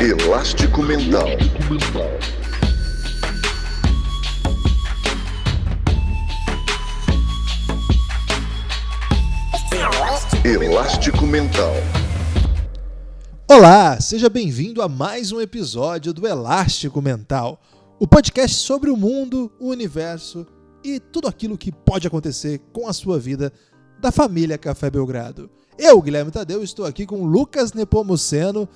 Elástico Mental. Elástico Mental. Olá, seja bem-vindo a mais um episódio do Elástico Mental, o podcast sobre o mundo, o universo e tudo aquilo que pode acontecer com a sua vida da família Café Belgrado. Eu, Guilherme Tadeu, estou aqui com Lucas Nepomuceno.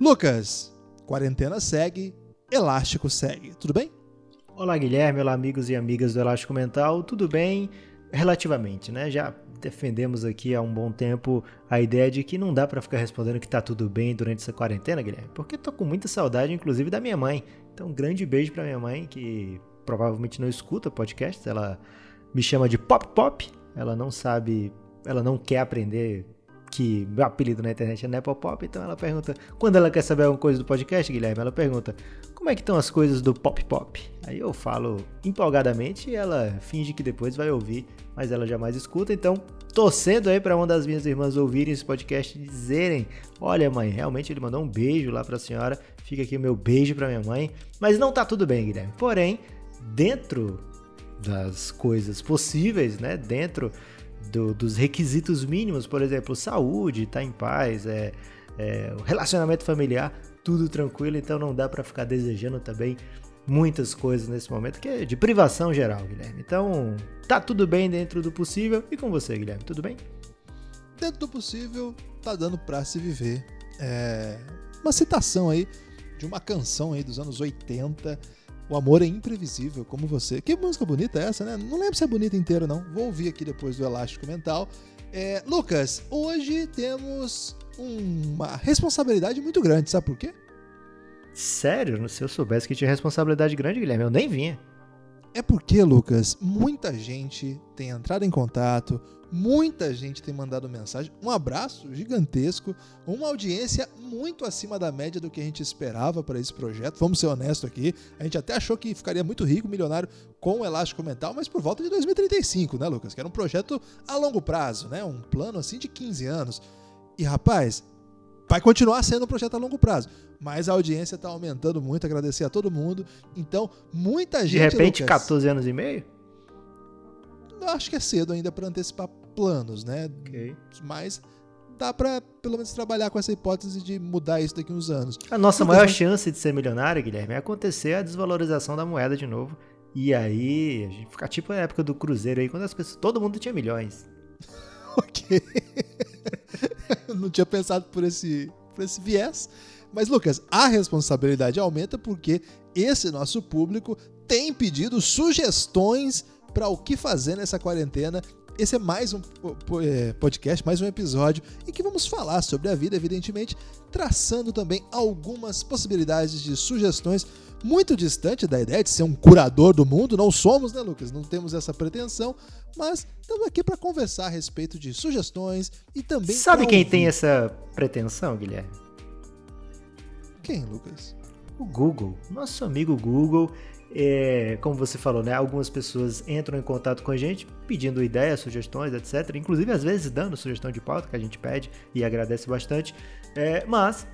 Lucas, quarentena segue, elástico segue, tudo bem? Olá, Guilherme, olá, amigos e amigas do Elástico Mental, tudo bem? Relativamente, né? Já defendemos aqui há um bom tempo a ideia de que não dá para ficar respondendo que tá tudo bem durante essa quarentena, Guilherme, porque tô com muita saudade, inclusive, da minha mãe. Então, um grande beijo para minha mãe, que provavelmente não escuta podcast, ela me chama de Pop Pop, ela não sabe, ela não quer aprender que meu apelido na internet é Nepopop, então ela pergunta, quando ela quer saber alguma coisa do podcast, Guilherme, ela pergunta, como é que estão as coisas do Pop Pop? Aí eu falo empolgadamente e ela finge que depois vai ouvir, mas ela jamais escuta, então torcendo aí para uma das minhas irmãs ouvirem esse podcast e dizerem, olha mãe, realmente ele mandou um beijo lá para a senhora, fica aqui o meu beijo para minha mãe, mas não tá tudo bem, Guilherme. Porém, dentro das coisas possíveis, né, dentro do, dos requisitos mínimos, por exemplo, saúde, tá em paz, é, é, relacionamento familiar, tudo tranquilo, então não dá para ficar desejando também muitas coisas nesse momento, que é de privação geral, Guilherme. Então, tá tudo bem dentro do possível. E com você, Guilherme, tudo bem? Dentro do possível, tá dando pra se viver. É uma citação aí de uma canção aí dos anos 80 o amor é imprevisível, como você. Que música bonita é essa, né? Não lembro se é bonita inteira, não. Vou ouvir aqui depois do Elástico Mental. É, Lucas, hoje temos uma responsabilidade muito grande, sabe por quê? Sério? Se eu soubesse que tinha responsabilidade grande, Guilherme, eu nem vinha. É porque, Lucas, muita gente tem entrado em contato, muita gente tem mandado mensagem. Um abraço gigantesco, uma audiência muito acima da média do que a gente esperava para esse projeto. Vamos ser honestos aqui. A gente até achou que ficaria muito rico, milionário com o Elástico Mental, mas por volta de 2035, né, Lucas? Que era um projeto a longo prazo, né? Um plano assim de 15 anos. E rapaz, vai continuar sendo um projeto a longo prazo, mas a audiência está aumentando muito, agradecer a todo mundo. Então, muita gente. De repente, Lucas, 14 anos e meio? Acho que é cedo ainda para antecipar planos, né? Okay. Mas dá para pelo menos trabalhar com essa hipótese de mudar isso daqui uns anos. A nossa maior chance de ser milionário, Guilherme, é acontecer a desvalorização da moeda de novo. E aí, a gente ficar tipo a época do Cruzeiro aí, quando as pessoas, todo mundo tinha milhões. ok. Não tinha pensado por esse, por esse viés. Mas, Lucas, a responsabilidade aumenta porque esse nosso público tem pedido sugestões para o que fazer nessa quarentena. Esse é mais um é, podcast, mais um episódio em que vamos falar sobre a vida, evidentemente, traçando também algumas possibilidades de sugestões muito distante da ideia de ser um curador do mundo. Não somos, né, Lucas? Não temos essa pretensão, mas estamos aqui para conversar a respeito de sugestões e também. Sabe quem ouvir. tem essa pretensão, Guilherme? Quem, Lucas? O Google, nosso amigo Google. É, como você falou, né? Algumas pessoas entram em contato com a gente pedindo ideias, sugestões, etc. Inclusive, às vezes, dando sugestão de pauta que a gente pede e agradece bastante. É, mas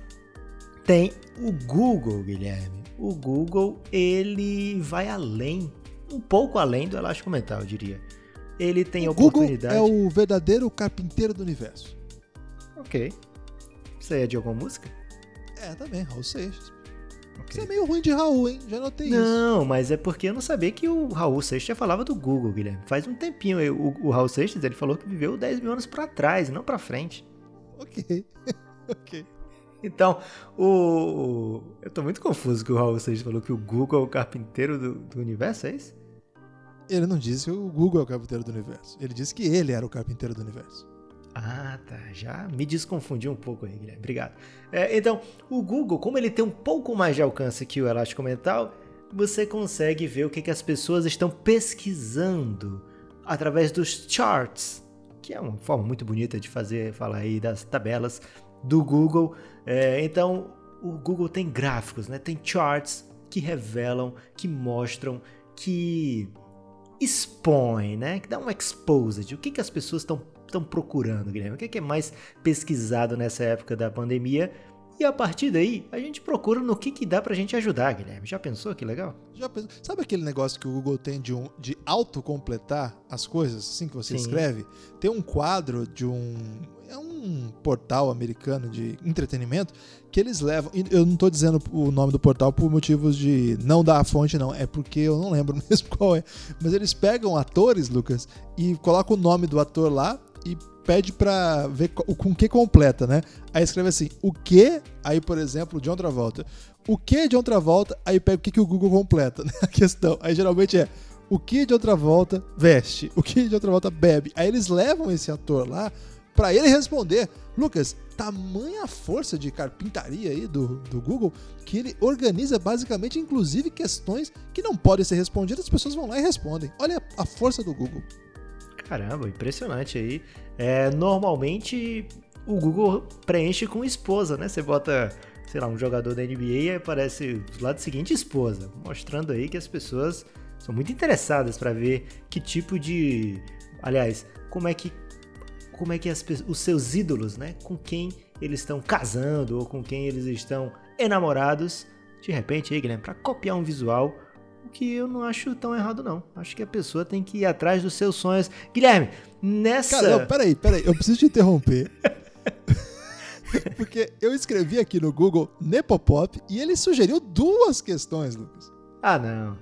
tem o Google, Guilherme. O Google ele vai além, um pouco além do elástico mental, eu diria. Ele tem o oportunidade. Google é o verdadeiro carpinteiro do universo. Ok. Isso aí é de alguma música? É, também, Raul Seixas. Okay. Você é meio ruim de Raul, hein? Já notei não, isso. Não, mas é porque eu não sabia que o Raul Seixas já falava do Google, Guilherme. Faz um tempinho. O, o Raul Seixas ele falou que viveu 10 mil anos para trás, não para frente. Ok. ok. Então, o. Eu tô muito confuso que o Raul Seixas falou que o Google é o carpinteiro do, do universo, é isso? Ele não disse que o Google é o carpinteiro do universo. Ele disse que ele era o carpinteiro do universo. Ah, tá. Já me desconfundiu um pouco aí, Guilherme. Obrigado. É, então, o Google, como ele tem um pouco mais de alcance que o Elástico Mental, você consegue ver o que, que as pessoas estão pesquisando através dos charts, que é uma forma muito bonita de fazer, falar aí das tabelas do Google. É, então, o Google tem gráficos, né? tem charts que revelam, que mostram, que expõem, né? que dá um exposed. O que, que as pessoas estão estão procurando, Guilherme? O que é, que é mais pesquisado nessa época da pandemia? E a partir daí, a gente procura no que, que dá pra gente ajudar, Guilherme. Já pensou que legal? Já pensou? Sabe aquele negócio que o Google tem de, um, de autocompletar as coisas, assim que você Sim. escreve? Tem um quadro de um. É um portal americano de entretenimento que eles levam. Eu não tô dizendo o nome do portal por motivos de não dar a fonte, não. É porque eu não lembro mesmo qual é. Mas eles pegam atores, Lucas, e colocam o nome do ator lá e pede pra ver com que completa, né? Aí escreve assim, o que? Aí, por exemplo, John Travolta. O que de outra volta? Aí pega o que, que o Google completa, né? A questão. Aí geralmente é o que de outra volta veste, o que de outra volta bebe. Aí eles levam esse ator lá para ele responder. Lucas, tamanha força de carpintaria aí do, do Google que ele organiza basicamente, inclusive, questões que não podem ser respondidas, as pessoas vão lá e respondem. Olha a força do Google. Caramba, impressionante aí. É, normalmente o Google preenche com esposa, né? Você bota, sei lá, um jogador da NBA e aparece do lado seguinte esposa, mostrando aí que as pessoas são muito interessadas para ver que tipo de, aliás, como é que como é que as, os seus ídolos, né, com quem eles estão casando ou com quem eles estão enamorados, de repente aí, Guilherme, para copiar um visual o que eu não acho tão errado, não. Acho que a pessoa tem que ir atrás dos seus sonhos. Guilherme, nessa. Cara, não, peraí, peraí, eu preciso te interromper. Porque eu escrevi aqui no Google Nepopop e ele sugeriu duas questões, Lucas. Ah, não.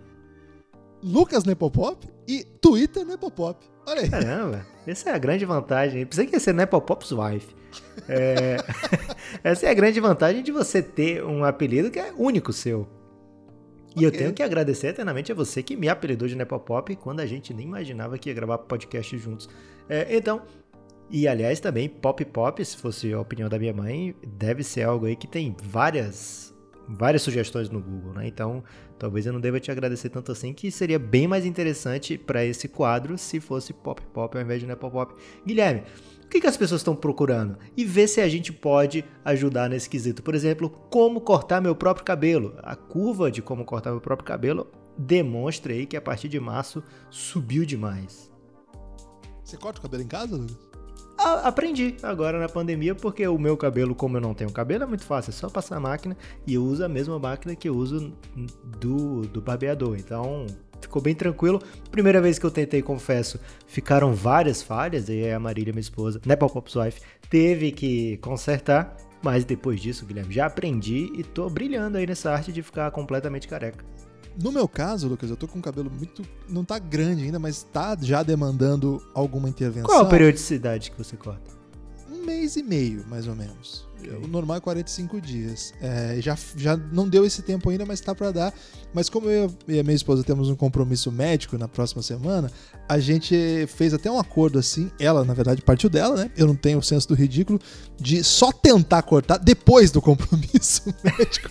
Lucas Nepopop e Twitter Nepopop. Olha aí. Caramba, essa é a grande vantagem. Precisa que ser Nepopop's wife. É... essa é a grande vantagem de você ter um apelido que é único seu. E okay. eu tenho que agradecer eternamente a você que me apelidou de Nepopop quando a gente nem imaginava que ia gravar podcast juntos. É, então, e aliás também Pop Pop, se fosse a opinião da minha mãe, deve ser algo aí que tem várias várias sugestões no Google, né? Então, talvez eu não deva te agradecer tanto assim, que seria bem mais interessante para esse quadro se fosse Pop Pop ao invés de Nepopop. Guilherme, o que, que as pessoas estão procurando e ver se a gente pode ajudar nesse quesito. Por exemplo, como cortar meu próprio cabelo. A curva de como cortar meu próprio cabelo demonstra aí que a partir de março subiu demais. Você corta o cabelo em casa, Lucas? aprendi agora na pandemia, porque o meu cabelo, como eu não tenho cabelo, é muito fácil, é só passar a máquina e eu uso a mesma máquina que eu uso do, do barbeador. Então, ficou bem tranquilo. Primeira vez que eu tentei, confesso, ficaram várias falhas, e a Marília, minha esposa, né, Pop's Wife, teve que consertar. Mas depois disso, Guilherme, já aprendi e tô brilhando aí nessa arte de ficar completamente careca. No meu caso, Lucas, eu tô com o cabelo muito. Não tá grande ainda, mas tá já demandando alguma intervenção. Qual a periodicidade que você corta? Um mês e meio, mais ou menos. O normal é 45 dias. É, já, já não deu esse tempo ainda, mas tá para dar. Mas como eu e a minha esposa temos um compromisso médico na próxima semana, a gente fez até um acordo assim. Ela, na verdade, partiu dela, né? Eu não tenho o senso do ridículo de só tentar cortar depois do compromisso médico.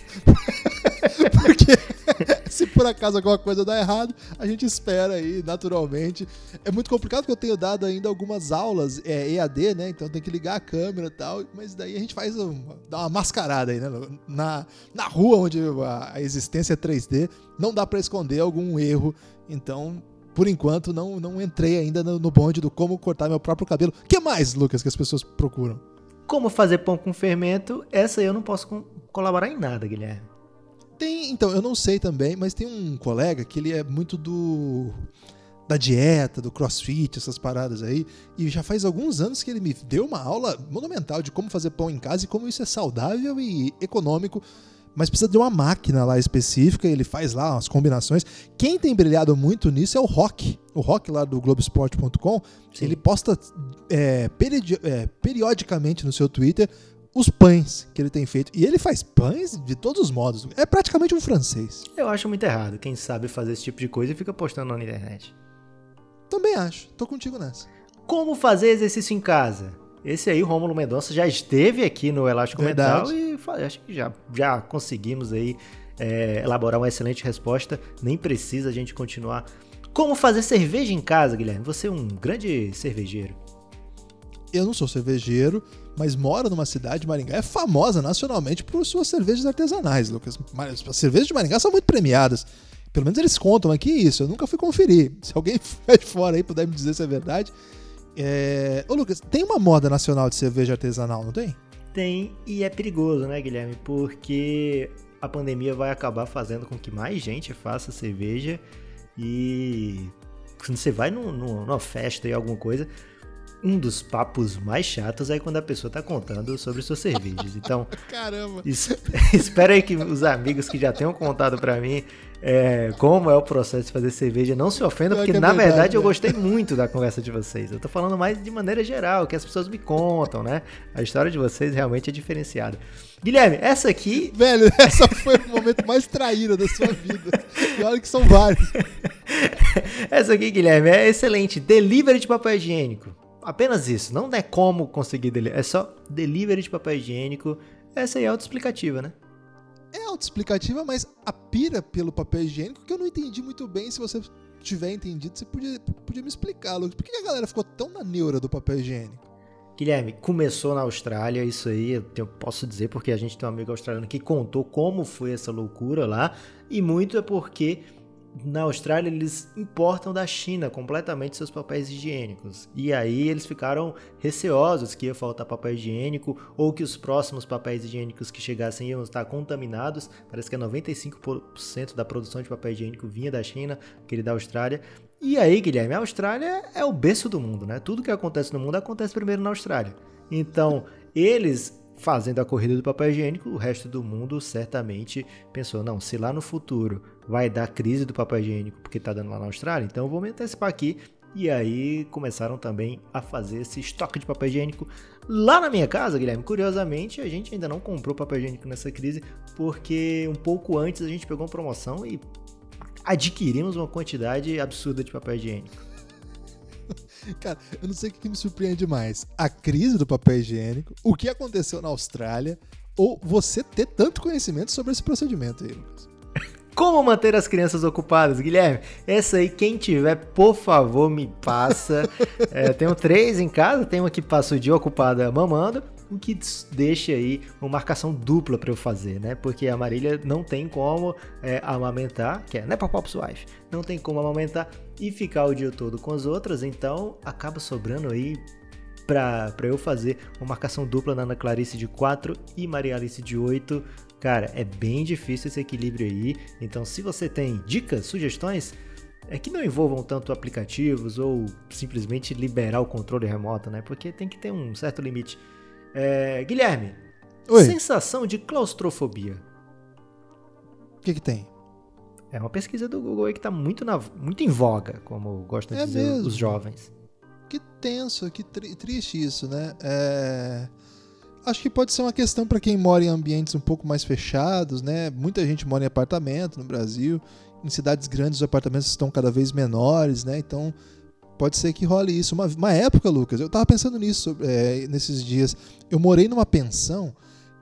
Acaso alguma coisa dar errado, a gente espera aí, naturalmente. É muito complicado porque eu tenho dado ainda algumas aulas é, EAD, né? Então tem que ligar a câmera e tal. Mas daí a gente faz uma, dá uma mascarada aí, né? Na, na rua onde a, a existência é 3D, não dá para esconder algum erro. Então, por enquanto, não, não entrei ainda no, no bonde do como cortar meu próprio cabelo. O que mais, Lucas, que as pessoas procuram? Como fazer pão com fermento, essa eu não posso colaborar em nada, Guilherme. Tem, então, eu não sei também, mas tem um colega que ele é muito do da dieta, do crossfit, essas paradas aí. E já faz alguns anos que ele me deu uma aula monumental de como fazer pão em casa e como isso é saudável e econômico. Mas precisa de uma máquina lá específica, ele faz lá umas combinações. Quem tem brilhado muito nisso é o Rock. O Rock lá do Globesport.com. Ele posta é, peri é, periodicamente no seu Twitter os pães que ele tem feito. E ele faz pães de todos os modos. É praticamente um francês. Eu acho muito errado. Quem sabe fazer esse tipo de coisa e fica postando na internet. Também acho. Tô contigo nessa. Como fazer exercício em casa? Esse aí, o Rômulo Mendonça, já esteve aqui no Elástico Verdade. Mental e acho que já, já conseguimos aí é, elaborar uma excelente resposta. Nem precisa a gente continuar. Como fazer cerveja em casa, Guilherme? Você é um grande cervejeiro. Eu não sou cervejeiro, mas moro numa cidade, Maringá, é famosa nacionalmente por suas cervejas artesanais, Lucas. As cervejas de Maringá são muito premiadas. Pelo menos eles contam aqui isso, eu nunca fui conferir. Se alguém de fora aí puder me dizer se é verdade. É... Ô Lucas, tem uma moda nacional de cerveja artesanal, não tem? Tem, e é perigoso, né, Guilherme? Porque a pandemia vai acabar fazendo com que mais gente faça cerveja e quando você vai num, numa festa e alguma coisa, um dos papos mais chatos é quando a pessoa tá contando sobre suas cervejas. Então, caramba. Es espera aí que os amigos que já tenham contado para mim é, como é o processo de fazer cerveja não se ofendam, porque é na verdade, verdade eu né? gostei muito da conversa de vocês. Eu tô falando mais de maneira geral, que as pessoas me contam, né? A história de vocês realmente é diferenciada. Guilherme, essa aqui. Velho, essa foi o momento mais traíra da sua vida. E olha que são vários. essa aqui, Guilherme, é excelente. Delivery de papel higiênico. Apenas isso. Não é como conseguir delivery. É só delivery de papel higiênico. Essa aí é autoexplicativa, né? É autoexplicativa, mas a pira pelo papel higiênico que eu não entendi muito bem. Se você tiver entendido, você podia, podia me explicar, Lucas. Por que a galera ficou tão na neura do papel higiênico? Guilherme, começou na Austrália, isso aí eu posso dizer porque a gente tem um amigo australiano que contou como foi essa loucura lá, e muito é porque na Austrália eles importam da China completamente seus papéis higiênicos. E aí eles ficaram receosos que ia faltar papel higiênico ou que os próximos papéis higiênicos que chegassem iam estar contaminados. Parece que é 95% da produção de papel higiênico vinha da China, aquele da Austrália. E aí, Guilherme, a Austrália é o berço do mundo, né? Tudo que acontece no mundo acontece primeiro na Austrália. Então, eles fazendo a corrida do papel higiênico, o resto do mundo certamente pensou: não, se lá no futuro vai dar crise do papel higiênico porque está dando lá na Austrália, então eu vou me antecipar aqui. E aí começaram também a fazer esse estoque de papel higiênico lá na minha casa, Guilherme. Curiosamente, a gente ainda não comprou papel higiênico nessa crise, porque um pouco antes a gente pegou uma promoção e adquirimos uma quantidade absurda de papel higiênico. Cara, eu não sei o que me surpreende mais. A crise do papel higiênico, o que aconteceu na Austrália, ou você ter tanto conhecimento sobre esse procedimento aí, Lucas. Como manter as crianças ocupadas, Guilherme? Essa aí, quem tiver, por favor, me passa. é, tenho três em casa, tem uma que passa o dia ocupada mamando o que deixa aí uma marcação dupla para eu fazer, né? Porque a Marília não tem como é, amamentar, que é né, Pop's Wife, não tem como amamentar e ficar o dia todo com as outras, então acaba sobrando aí para eu fazer uma marcação dupla na Ana Clarice de 4 e Maria Alice de 8. Cara, é bem difícil esse equilíbrio aí, então se você tem dicas, sugestões, é que não envolvam tanto aplicativos ou simplesmente liberar o controle remoto, né? Porque tem que ter um certo limite. É, Guilherme, Oi. sensação de claustrofobia. O que, que tem? É uma pesquisa do Google aí que está muito, na, muito em voga, como gostam de é dizer mesmo. os jovens. Que tenso, que tri triste isso, né? É... Acho que pode ser uma questão para quem mora em ambientes um pouco mais fechados, né? Muita gente mora em apartamento no Brasil. Em cidades grandes os apartamentos estão cada vez menores, né? Então pode ser que role isso. Uma, uma época, Lucas, eu tava pensando nisso é, nesses dias. Eu morei numa pensão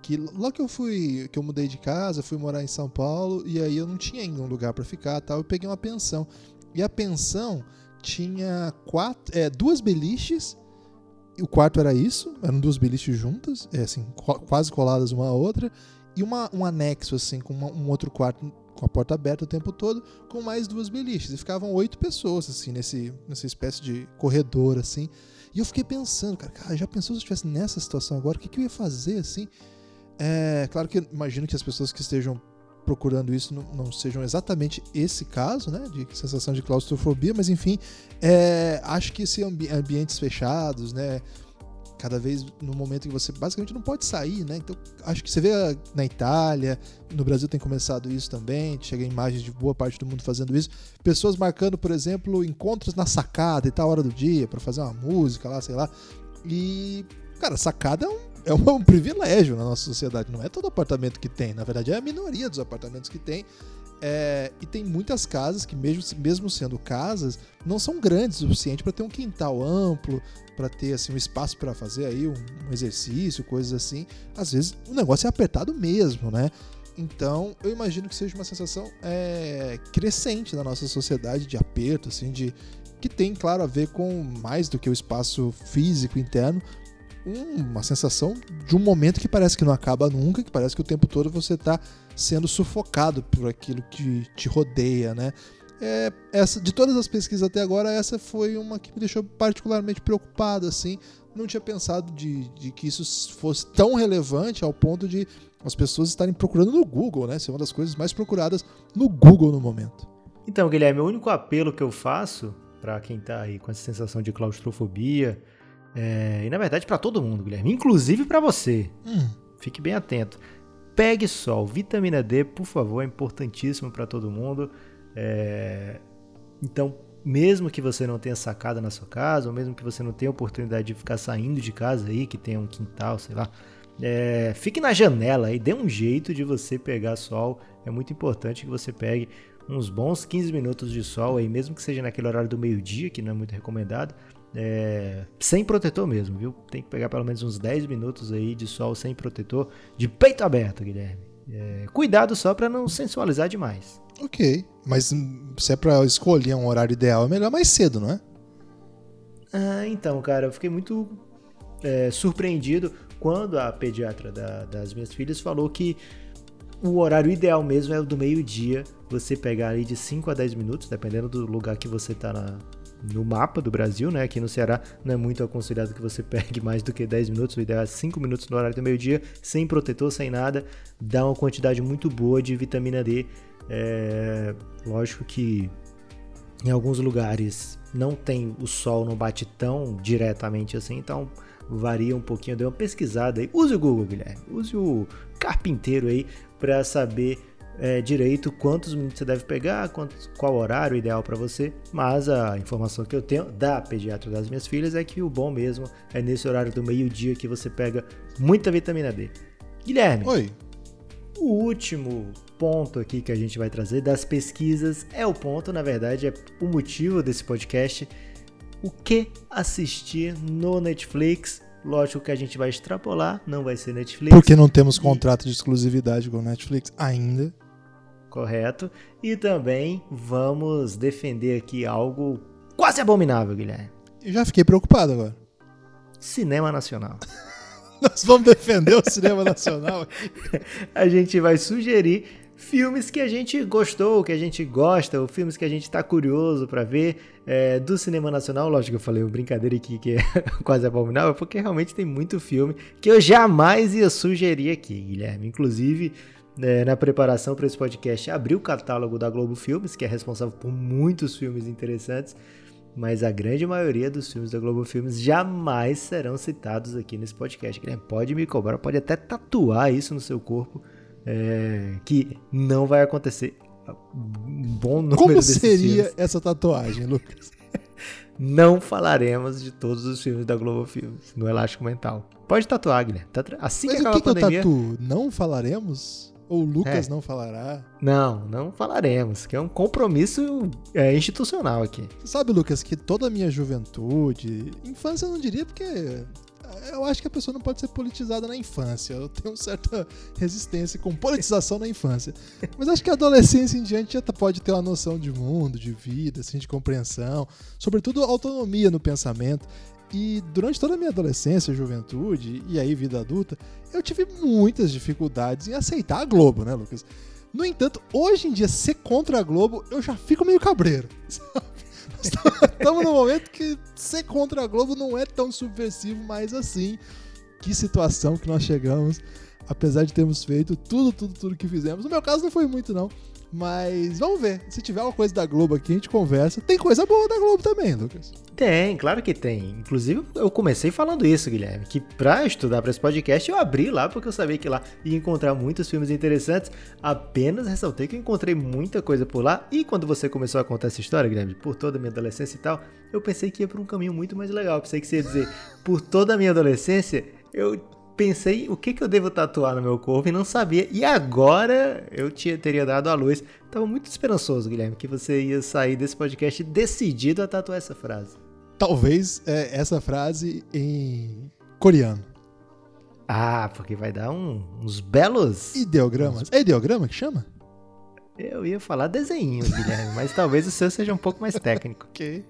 que logo que eu fui, que eu mudei de casa, fui morar em São Paulo e aí eu não tinha ainda um lugar para ficar, tal. Eu peguei uma pensão e a pensão tinha quatro, é, duas beliches. O quarto era isso, eram duas beliches juntas, é, assim, quase coladas uma à outra, e uma, um anexo assim com uma, um outro quarto com a porta aberta o tempo todo, com mais duas beliches. E ficavam oito pessoas, assim, nesse, nessa espécie de corredor, assim. E eu fiquei pensando, cara, cara já pensou se eu estivesse nessa situação agora? O que, que eu ia fazer, assim? É, claro que imagino que as pessoas que estejam procurando isso não, não, sejam exatamente esse caso, né, de sensação de claustrofobia, mas enfim, é, acho que esse ambi ambientes fechados, né, cada vez no momento que você basicamente não pode sair, né? Então, acho que você vê na Itália, no Brasil tem começado isso também, chega imagens de boa parte do mundo fazendo isso. Pessoas marcando, por exemplo, encontros na sacada e tal hora do dia para fazer uma música lá, sei lá. E, cara, sacada é um, é um, privilégio na nossa sociedade, não é todo apartamento que tem, na verdade é a minoria dos apartamentos que tem. É, e tem muitas casas que, mesmo, mesmo sendo casas, não são grandes o suficiente para ter um quintal amplo, para ter assim, um espaço para fazer aí um, um, exercício, coisas assim. Às vezes o negócio é apertado mesmo, né? Então eu imagino que seja uma sensação é, crescente na nossa sociedade de aperto, assim, de que tem, claro, a ver com mais do que o espaço físico interno, uma sensação de um momento que parece que não acaba nunca, que parece que o tempo todo você está sendo sufocado por aquilo que te rodeia, né? É, essa, de todas as pesquisas até agora, essa foi uma que me deixou particularmente preocupado, assim, não tinha pensado de, de que isso fosse tão relevante ao ponto de as pessoas estarem procurando no Google, né? Ser uma das coisas mais procuradas no Google no momento. Então, Guilherme, o único apelo que eu faço para quem tá aí com essa sensação de claustrofobia, é, e na verdade para todo mundo, Guilherme, inclusive para você. Hum. Fique bem atento. Pegue sol, vitamina D, por favor, é importantíssimo para todo mundo. É... Então, mesmo que você não tenha sacada na sua casa, ou mesmo que você não tenha oportunidade de ficar saindo de casa aí, que tenha um quintal, sei lá, é, fique na janela e dê um jeito de você pegar sol. É muito importante que você pegue uns bons 15 minutos de sol aí, mesmo que seja naquele horário do meio-dia, que não é muito recomendado, é, sem protetor mesmo, viu? Tem que pegar pelo menos uns 10 minutos aí de sol sem protetor, de peito aberto, Guilherme. É, cuidado só para não sensualizar demais. Ok, mas se é para escolher um horário ideal, é melhor mais cedo, não é? Ah, então, cara, eu fiquei muito é, surpreendido quando a pediatra da, das minhas filhas falou que o horário ideal mesmo é o do meio-dia, você pegar ali de 5 a 10 minutos, dependendo do lugar que você tá na, no mapa do Brasil, né? Aqui no Ceará não é muito aconselhado que você pegue mais do que 10 minutos, o ideal é 5 minutos no horário do meio-dia, sem protetor, sem nada, dá uma quantidade muito boa de vitamina D. É, lógico que em alguns lugares não tem o sol, não bate tão diretamente assim, então varia um pouquinho. Dê uma pesquisada aí. Use o Google, Guilherme. Use o carpinteiro aí para saber é, direito quantos minutos você deve pegar, quantos, qual horário ideal para você. Mas a informação que eu tenho da pediatra das minhas filhas é que o bom mesmo é nesse horário do meio-dia que você pega muita vitamina D. Guilherme. Oi. O último ponto aqui que a gente vai trazer das pesquisas é o ponto, na verdade, é o motivo desse podcast. O que assistir no Netflix Lógico que a gente vai extrapolar, não vai ser Netflix. Porque não temos contrato de exclusividade com Netflix ainda. Correto. E também vamos defender aqui algo quase abominável, Guilherme. Eu já fiquei preocupado agora. Cinema Nacional. Nós vamos defender o cinema nacional. a gente vai sugerir filmes que a gente gostou, que a gente gosta, ou filmes que a gente está curioso para ver é, do cinema nacional. Lógico que eu falei uma brincadeira aqui que é quase abominável, porque realmente tem muito filme que eu jamais ia sugerir aqui, Guilherme. Inclusive, é, na preparação para esse podcast, abri o catálogo da Globo Filmes, que é responsável por muitos filmes interessantes, mas a grande maioria dos filmes da Globo Filmes jamais serão citados aqui nesse podcast. Guilherme, pode me cobrar, pode até tatuar isso no seu corpo é, que não vai acontecer. Um bom número Como seria filmes. essa tatuagem, Lucas? não falaremos de todos os filmes da Globo Filmes no Elástico Mental. Pode tatuar, Guilherme. Assim Mas que acabar que a pandemia... Que eu tatuo? Não falaremos? Ou o Lucas é. não falará? Não, não falaremos, que é um compromisso é, institucional aqui. Você sabe, Lucas, que toda a minha juventude, infância eu não diria, porque eu acho que a pessoa não pode ser politizada na infância. Eu tenho certa resistência com politização na infância. Mas acho que a adolescência em diante já pode ter uma noção de mundo, de vida, assim, de compreensão, sobretudo autonomia no pensamento. E durante toda a minha adolescência, juventude e aí vida adulta, eu tive muitas dificuldades em aceitar a Globo, né, Lucas? No entanto, hoje em dia, ser contra a Globo, eu já fico meio cabreiro. Estamos num momento que ser contra a Globo não é tão subversivo mais assim. Que situação que nós chegamos, apesar de termos feito tudo, tudo, tudo que fizemos. No meu caso não foi muito, não. Mas vamos ver. Se tiver uma coisa da Globo aqui, a gente conversa. Tem coisa boa da Globo também, Lucas. Tem, claro que tem. Inclusive, eu comecei falando isso, Guilherme, que pra estudar para esse podcast eu abri lá porque eu sabia que lá ia encontrar muitos filmes interessantes. Apenas ressaltei que eu encontrei muita coisa por lá. E quando você começou a contar essa história, Guilherme, por toda a minha adolescência e tal, eu pensei que ia por um caminho muito mais legal. Eu pensei que você ia dizer, por toda a minha adolescência, eu pensei o que, que eu devo tatuar no meu corpo e não sabia. E agora eu tinha, teria dado a luz. Tava muito esperançoso, Guilherme, que você ia sair desse podcast decidido a tatuar essa frase. Talvez é, essa frase em coreano. Ah, porque vai dar um, uns belos. Ideogramas. Uns... É ideograma que chama? Eu ia falar desenho, Guilherme, mas talvez o seu seja um pouco mais técnico. ok.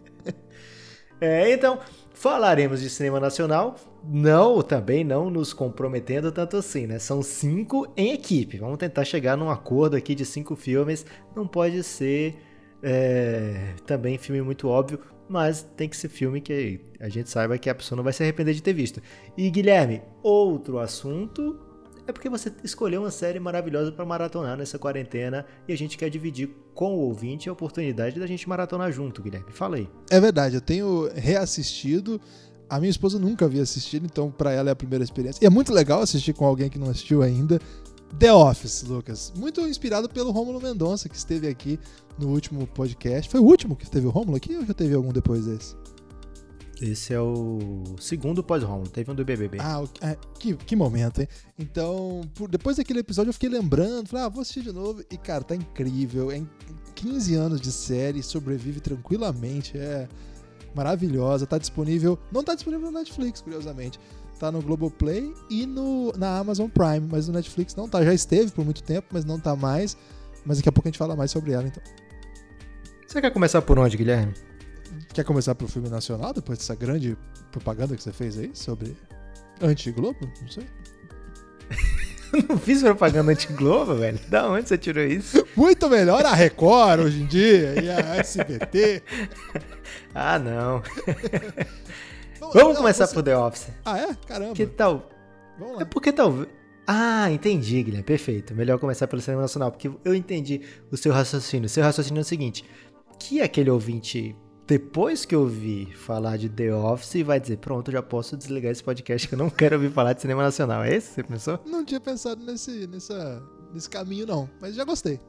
É, então, falaremos de cinema nacional, não, também não nos comprometendo tanto assim, né? São cinco em equipe. Vamos tentar chegar num acordo aqui de cinco filmes. Não pode ser é, também filme muito óbvio. mas tem que ser filme que a gente saiba que a pessoa não vai se arrepender de ter visto. E Guilherme, outro assunto é porque você escolheu uma série maravilhosa para maratonar nessa quarentena e a gente quer dividir com o ouvinte a oportunidade da gente maratonar junto, Guilherme. Fala aí. É verdade, eu tenho reassistido. A minha esposa nunca havia assistido, então para ela é a primeira experiência. E é muito legal assistir com alguém que não assistiu ainda. The Office, Lucas. Muito inspirado pelo Rômulo Mendonça, que esteve aqui no último podcast. Foi o último que teve o Rômulo aqui ou já teve algum depois desse? Esse é o segundo pós-Romulo, teve um do BBB. Ah, é, que, que momento, hein? Então, por, depois daquele episódio eu fiquei lembrando, falei, ah, vou assistir de novo. E, cara, tá incrível. É 15 anos de série, sobrevive tranquilamente, é maravilhosa. Tá disponível, não tá disponível no Netflix, curiosamente. Tá no Globoplay e no, na Amazon Prime, mas no Netflix não tá. Já esteve por muito tempo, mas não tá mais. Mas daqui a pouco a gente fala mais sobre ela, então. Você quer começar por onde, Guilherme? Quer começar pro filme nacional, depois dessa grande propaganda que você fez aí sobre anti-Globo? Não sei. não fiz propaganda anti-Globo, velho. Da onde você tirou isso? Muito melhor a Record hoje em dia e a SBT. ah, não. Vamos não, começar você... por The Office. Ah, é? Caramba. Que tal? Vamos lá. É porque talvez. Ah, entendi, Guilherme. Perfeito. Melhor começar pelo cinema nacional, porque eu entendi o seu raciocínio. O seu raciocínio é o seguinte: que aquele ouvinte depois que eu vi falar de The Office, vai dizer: Pronto, já posso desligar esse podcast que eu não quero ouvir falar de cinema nacional. É esse você pensou? Não tinha pensado nesse, nessa, nesse caminho, não, mas já gostei.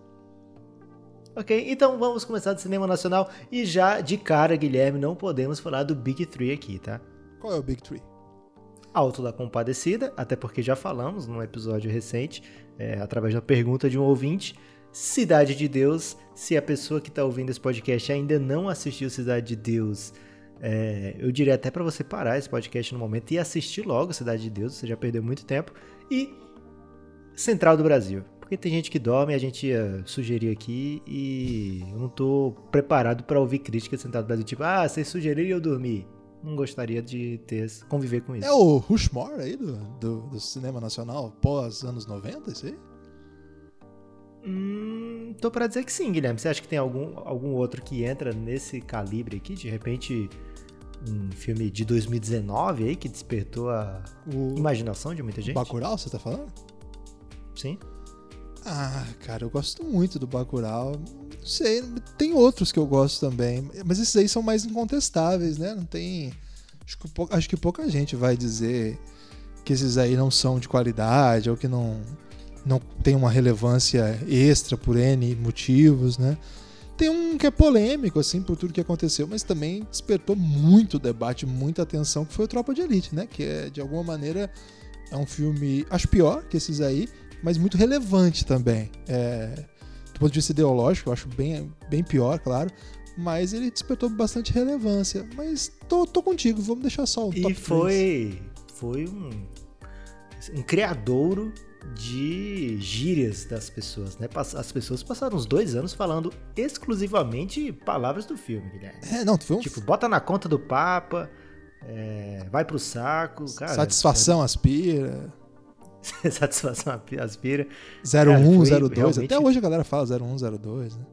Ok, então vamos começar do cinema nacional e já de cara, Guilherme, não podemos falar do Big Three aqui, tá? Qual é o Big Three? Alto da Compadecida, até porque já falamos num episódio recente, é, através da pergunta de um ouvinte. Cidade de Deus. Se a pessoa que está ouvindo esse podcast ainda não assistiu Cidade de Deus, é, eu diria até para você parar esse podcast no momento e assistir logo Cidade de Deus, você já perdeu muito tempo. E Central do Brasil. Porque tem gente que dorme, a gente ia sugerir aqui e eu não tô preparado para ouvir críticas Central do Brasil, tipo, ah, vocês sugeriram e eu dormi. Não gostaria de ter conviver com isso. É o Rushmore aí do, do, do cinema nacional pós anos 90, isso aí? Hum, tô para dizer que sim, Guilherme. Você acha que tem algum, algum outro que entra nesse calibre aqui? De repente, um filme de 2019 aí que despertou a o... imaginação de muita gente? Bacurau, você tá falando? Sim. Ah, cara, eu gosto muito do Bacurau. Não sei, tem outros que eu gosto também, mas esses aí são mais incontestáveis, né? Não tem acho que, acho que pouca gente vai dizer que esses aí não são de qualidade ou que não não tem uma relevância extra por N motivos, né? Tem um que é polêmico, assim, por tudo que aconteceu, mas também despertou muito debate, muita atenção, que foi o Tropa de Elite, né? Que é, de alguma maneira, é um filme, acho pior que esses aí, mas muito relevante também. É, do ponto de vista ideológico, eu acho bem, bem pior, claro, mas ele despertou bastante relevância. Mas tô, tô contigo, vamos deixar só o top E foi, 3. foi um, um criadouro de gírias das pessoas, né? As pessoas passaram uns dois anos falando exclusivamente palavras do filme, Guilherme. É, não, foi um... Tipo, bota na conta do Papa, é, vai pro saco, cara. Satisfação é... aspira. Satisfação aspira. 01, 02. Realmente... Até hoje a galera fala 01, 02, né?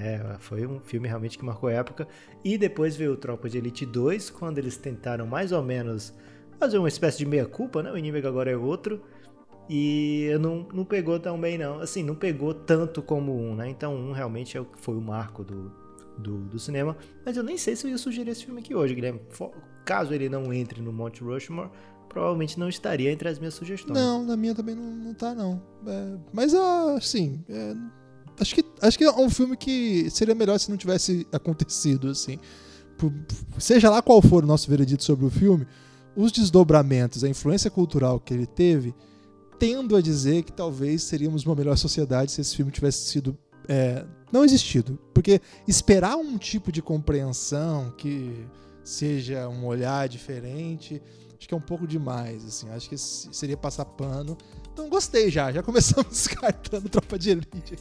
É, foi um filme realmente que marcou a época. E depois veio o Tropa de Elite 2, quando eles tentaram mais ou menos fazer uma espécie de meia-culpa, né? O inimigo agora é outro. E não, não pegou tão bem, não. Assim, não pegou tanto como um, né? Então, um realmente é foi o marco do, do, do, cinema. Mas eu nem sei se eu ia sugerir esse filme aqui hoje, Guilherme. Caso ele não entre no Monte Rushmore, provavelmente não estaria entre as minhas sugestões. Não, na minha também não, não tá, não. É, mas, assim, é, acho, que, acho que é um filme que seria melhor se não tivesse acontecido, assim. Por, seja lá qual for o nosso veredito sobre o filme, os desdobramentos, a influência cultural que ele teve tendo a dizer que talvez seríamos uma melhor sociedade se esse filme tivesse sido é, não existido. Porque esperar um tipo de compreensão que seja um olhar diferente, acho que é um pouco demais, assim. Acho que seria passar pano. Então gostei já, já começamos descartando Tropa de Elite.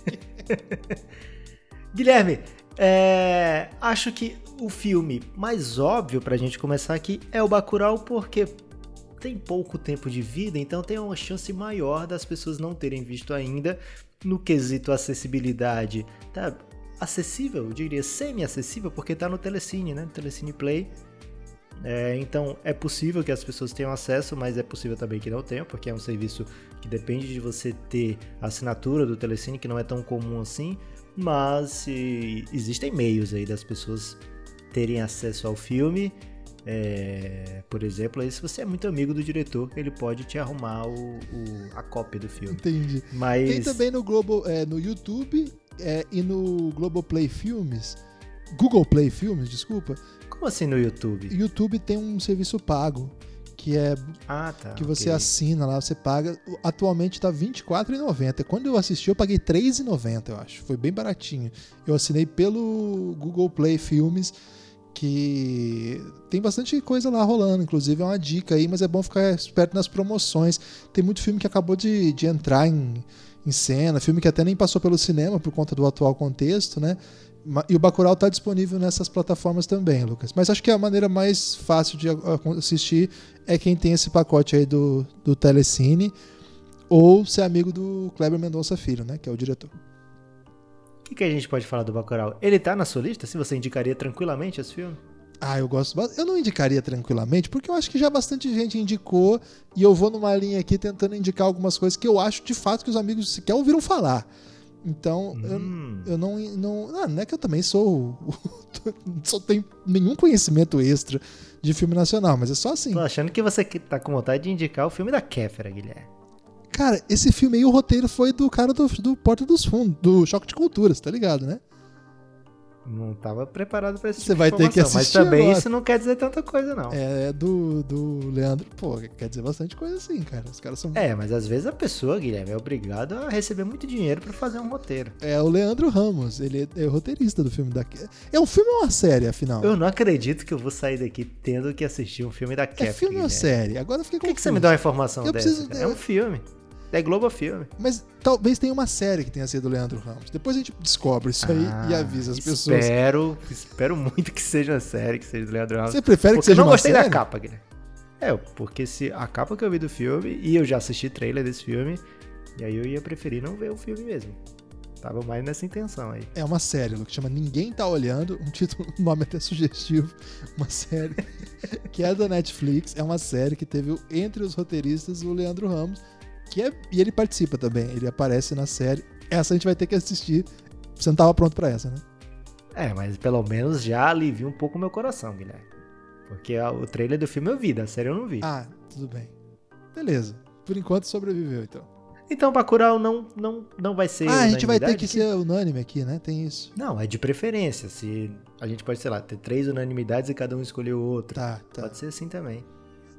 Guilherme, é, acho que o filme mais óbvio pra gente começar aqui é o Bacurau, porque tem pouco tempo de vida, então tem uma chance maior das pessoas não terem visto ainda. No quesito acessibilidade, tá? acessível, eu diria semi-acessível, porque tá no Telecine, né? Telecine Play. É, então é possível que as pessoas tenham acesso, mas é possível também que não tenham, porque é um serviço que depende de você ter assinatura do Telecine, que não é tão comum assim. Mas existem meios aí das pessoas terem acesso ao filme. É, por exemplo, aí se você é muito amigo do diretor, ele pode te arrumar o, o a cópia do filme. Entendi. Mas... Tem também no Globo, é, no YouTube é, e no Globoplay Filmes. Google Play Filmes, desculpa. Como assim no YouTube? YouTube tem um serviço pago que é ah, tá, que você okay. assina lá, você paga. Atualmente tá R$24,90. Quando eu assisti, eu paguei R$3,90, eu acho. Foi bem baratinho. Eu assinei pelo Google Play Filmes, que tem bastante coisa lá rolando. Inclusive é uma dica aí, mas é bom ficar esperto nas promoções. Tem muito filme que acabou de, de entrar em, em cena, filme que até nem passou pelo cinema por conta do atual contexto, né? E o Bacurau está disponível nessas plataformas também, Lucas. Mas acho que a maneira mais fácil de assistir é quem tem esse pacote aí do, do Telecine ou ser amigo do Kleber Mendonça Filho, né? Que é o diretor. O que, que, a gente pode falar do Bacurau? Ele tá na sua lista? Se você indicaria tranquilamente esse filme? Ah, eu gosto. Eu não indicaria tranquilamente, porque eu acho que já bastante gente indicou e eu vou numa linha aqui tentando indicar algumas coisas que eu acho de fato que os amigos sequer ouviram falar. Então, hum. eu, eu não. Não, ah, não é que eu também sou. só tenho nenhum conhecimento extra de filme nacional, mas é só assim. Tô achando que você tá com vontade de indicar o filme da Kéfera, Guilherme. Cara, esse filme aí, o roteiro foi do cara do, do Porta dos Fundos, do Choque de Culturas, tá ligado, né? Não estava preparado para esse Você tipo vai ter que assistir. Mas também agora. isso não quer dizer tanta coisa, não. É, é do, do Leandro. Pô, quer dizer bastante coisa assim, cara. Os caras são. É, mas às vezes a pessoa, Guilherme, é obrigada a receber muito dinheiro para fazer um roteiro. É o Leandro Ramos. Ele é, é roteirista do filme da. É um filme ou uma série, afinal? Eu não acredito que eu vou sair daqui tendo que assistir um filme da Kef. É filme ou série? Agora eu fiquei Por que, que você me dá uma informação eu dessa? Preciso... É um filme. É Globo Filme. Mas talvez tenha uma série que tenha sido do Leandro Ramos. Depois a gente descobre isso aí ah, e avisa as pessoas. Espero, espero muito que seja uma série, que seja do Leandro Ramos. Você prefere que seja uma série? Eu não gostei da capa, Guilherme. É, porque se a capa que eu vi do filme, e eu já assisti trailer desse filme, e aí eu ia preferir não ver o filme mesmo. Tava mais nessa intenção aí. É uma série, que chama Ninguém Tá Olhando, um título, um nome até sugestivo. Uma série que é da Netflix, é uma série que teve entre os roteiristas o Leandro Ramos que é, e ele participa também, ele aparece na série. Essa a gente vai ter que assistir. Você não estava pronto para essa, né? É, mas pelo menos já alivia um pouco o meu coração, Guilherme. Porque o trailer do filme eu vi, da série eu não vi. Ah, tudo bem. Beleza. Por enquanto sobreviveu, então. Então, Bacurau não, não, não vai ser. Ah, a gente vai ter que, que ser unânime aqui, né? Tem isso. Não, é de preferência. Se a gente pode, sei lá, ter três unanimidades e cada um escolher o outro. Tá, tá. Pode ser assim também.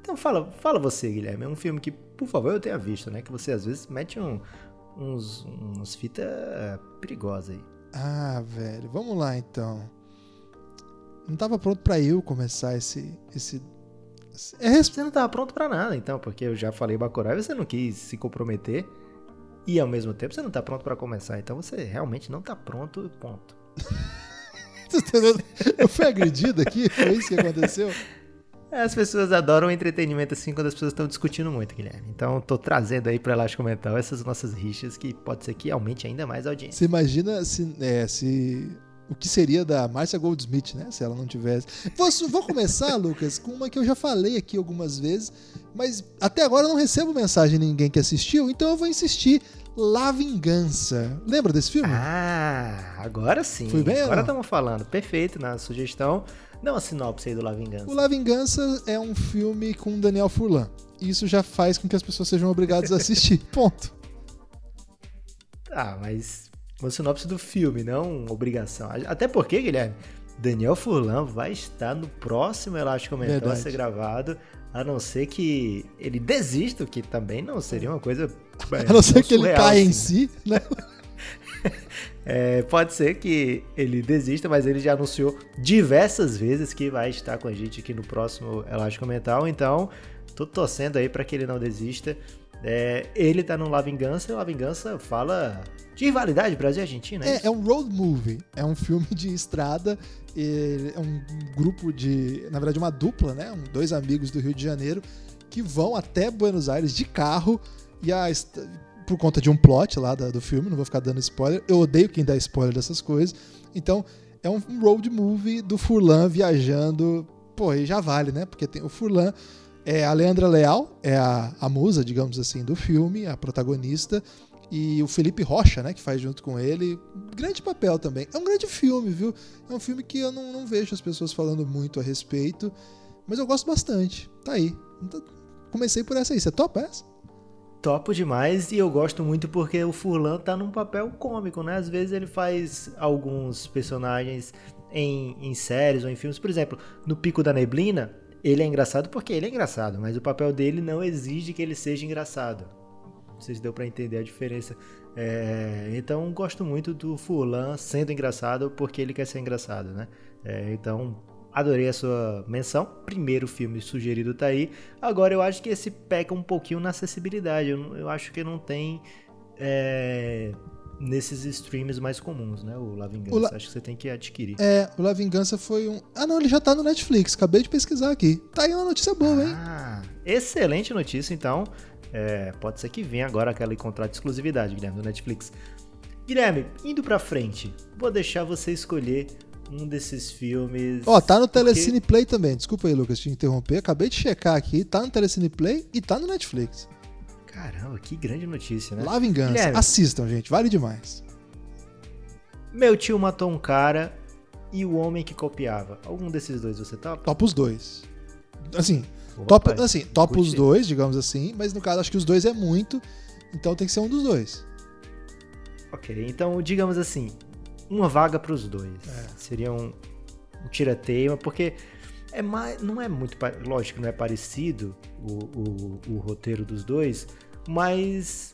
Então fala, fala você, Guilherme. É um filme que, por favor, eu tenha visto, né? Que você às vezes mete um, uns, uns fitas perigosas aí. Ah, velho. Vamos lá então. Não tava pronto para eu começar esse. esse... É, você não tava pronto para nada, então, porque eu já falei Bacurau e você não quis se comprometer. E ao mesmo tempo você não tá pronto para começar. Então você realmente não tá pronto, ponto. eu fui agredido aqui? Foi isso que aconteceu? As pessoas adoram entretenimento assim quando as pessoas estão discutindo muito, Guilherme. Então, tô trazendo aí para Elástico Mental essas nossas rixas que pode ser que aumente ainda mais a audiência. Você imagina se, é, se o que seria da Marcia Goldsmith, né? Se ela não tivesse. Vou, vou começar, Lucas, com uma que eu já falei aqui algumas vezes, mas até agora eu não recebo mensagem de ninguém que assistiu, então eu vou insistir. La Vingança. Lembra desse filme? Ah, agora sim. Foi bem? Agora estamos falando. Perfeito na sugestão. Dá uma sinopse aí do La Vingança. O La Vingança é um filme com Daniel Furlan. Isso já faz com que as pessoas sejam obrigadas a assistir. Ponto. Ah, mas uma sinopse do filme, não obrigação. Até porque, Guilherme, Daniel Furlan vai estar no próximo Elástico Mental a ser gravado, a não ser que ele desista, que também não seria uma coisa. a não ser que ele caia assim. em si, né? É, pode ser que ele desista, mas ele já anunciou diversas vezes que vai estar com a gente aqui no próximo Elástico Mental. Então, tô torcendo aí para que ele não desista. É, ele tá no La Vingança e La Vingança fala de rivalidade Brasil e Argentina. É, é, é, um road movie, é um filme de estrada, é um grupo de, na verdade, uma dupla, né? dois amigos do Rio de Janeiro que vão até Buenos Aires de carro e a por conta de um plot lá do filme, não vou ficar dando spoiler. Eu odeio quem dá spoiler dessas coisas. Então, é um road movie do Furlan viajando. Pô, e já vale, né? Porque tem o Furlan. É a Leandra Leal, é a, a musa, digamos assim, do filme, a protagonista. E o Felipe Rocha, né, que faz junto com ele. Grande papel também. É um grande filme, viu? É um filme que eu não, não vejo as pessoas falando muito a respeito. Mas eu gosto bastante. Tá aí. Então, comecei por essa aí. Você topa essa? Topo demais e eu gosto muito porque o Furlan tá num papel cômico, né? Às vezes ele faz alguns personagens em, em séries ou em filmes. Por exemplo, no Pico da Neblina, ele é engraçado porque ele é engraçado, mas o papel dele não exige que ele seja engraçado. Se deu pra entender a diferença. É, então, gosto muito do Furlan sendo engraçado porque ele quer ser engraçado, né? É, então, adorei a sua menção. Primeiro filme sugerido tá aí. Agora, eu acho que esse peca um pouquinho na acessibilidade. Eu, eu acho que não tem é, nesses streams mais comuns, né? O La Vingança. O La- Acho que você tem que adquirir. É, o La Vingança foi um. Ah, não, ele já tá no Netflix. Acabei de pesquisar aqui. Tá aí uma notícia boa, hein? Ah, excelente notícia, então. É, pode ser que venha agora aquele contrato de exclusividade, Guilherme, do Netflix. Guilherme, indo pra frente, vou deixar você escolher um desses filmes. Ó, tá no porque- Telecine Play também. Desculpa aí, Lucas, te interromper. Acabei de checar aqui. Tá no Telecine Play e tá no Netflix. Caramba, que grande notícia, né? La Vingança. Guilherme. Assistam, gente. Vale demais. Meu tio matou um cara e o homem que copiava. Algum desses dois você topa? Topa os dois. Assim, Opa, topa, assim, topa os dois, digamos assim. Mas no caso, acho que os dois é muito. Então tem que ser um dos dois. Ok, então digamos assim, uma vaga pros dois. É. Seria um, um porque é mais, não é muito, lógico, que não é parecido o, o, o roteiro dos dois, mas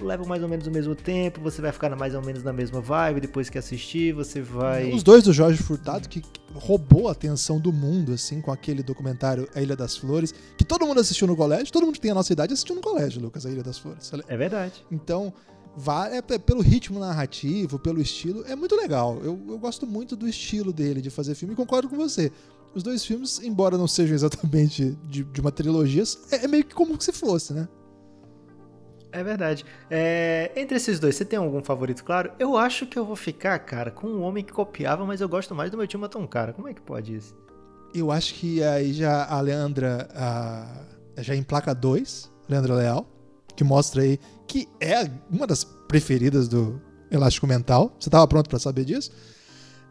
leva mais ou menos o mesmo tempo, você vai ficar mais ou menos na mesma vibe depois que assistir, você vai... Os dois do Jorge Furtado, que roubou a atenção do mundo, assim, com aquele documentário A Ilha das Flores, que todo mundo assistiu no colégio, todo mundo que tem a nossa idade assistiu no colégio, Lucas, A Ilha das Flores. É verdade. Então, é pelo ritmo narrativo, pelo estilo, é muito legal. Eu, eu gosto muito do estilo dele de fazer filme e concordo com você. Os dois filmes, embora não sejam exatamente de, de uma trilogia, é, é meio que como se fosse, né? É verdade. É, entre esses dois, você tem algum favorito, claro? Eu acho que eu vou ficar, cara, com um homem que copiava, mas eu gosto mais do meu tio matou cara. Como é que pode isso? Eu acho que aí já a Leandra a- já emplaca dois, Leandra Leal, que mostra aí que é uma das preferidas do Elástico Mental. Você estava pronto para saber disso?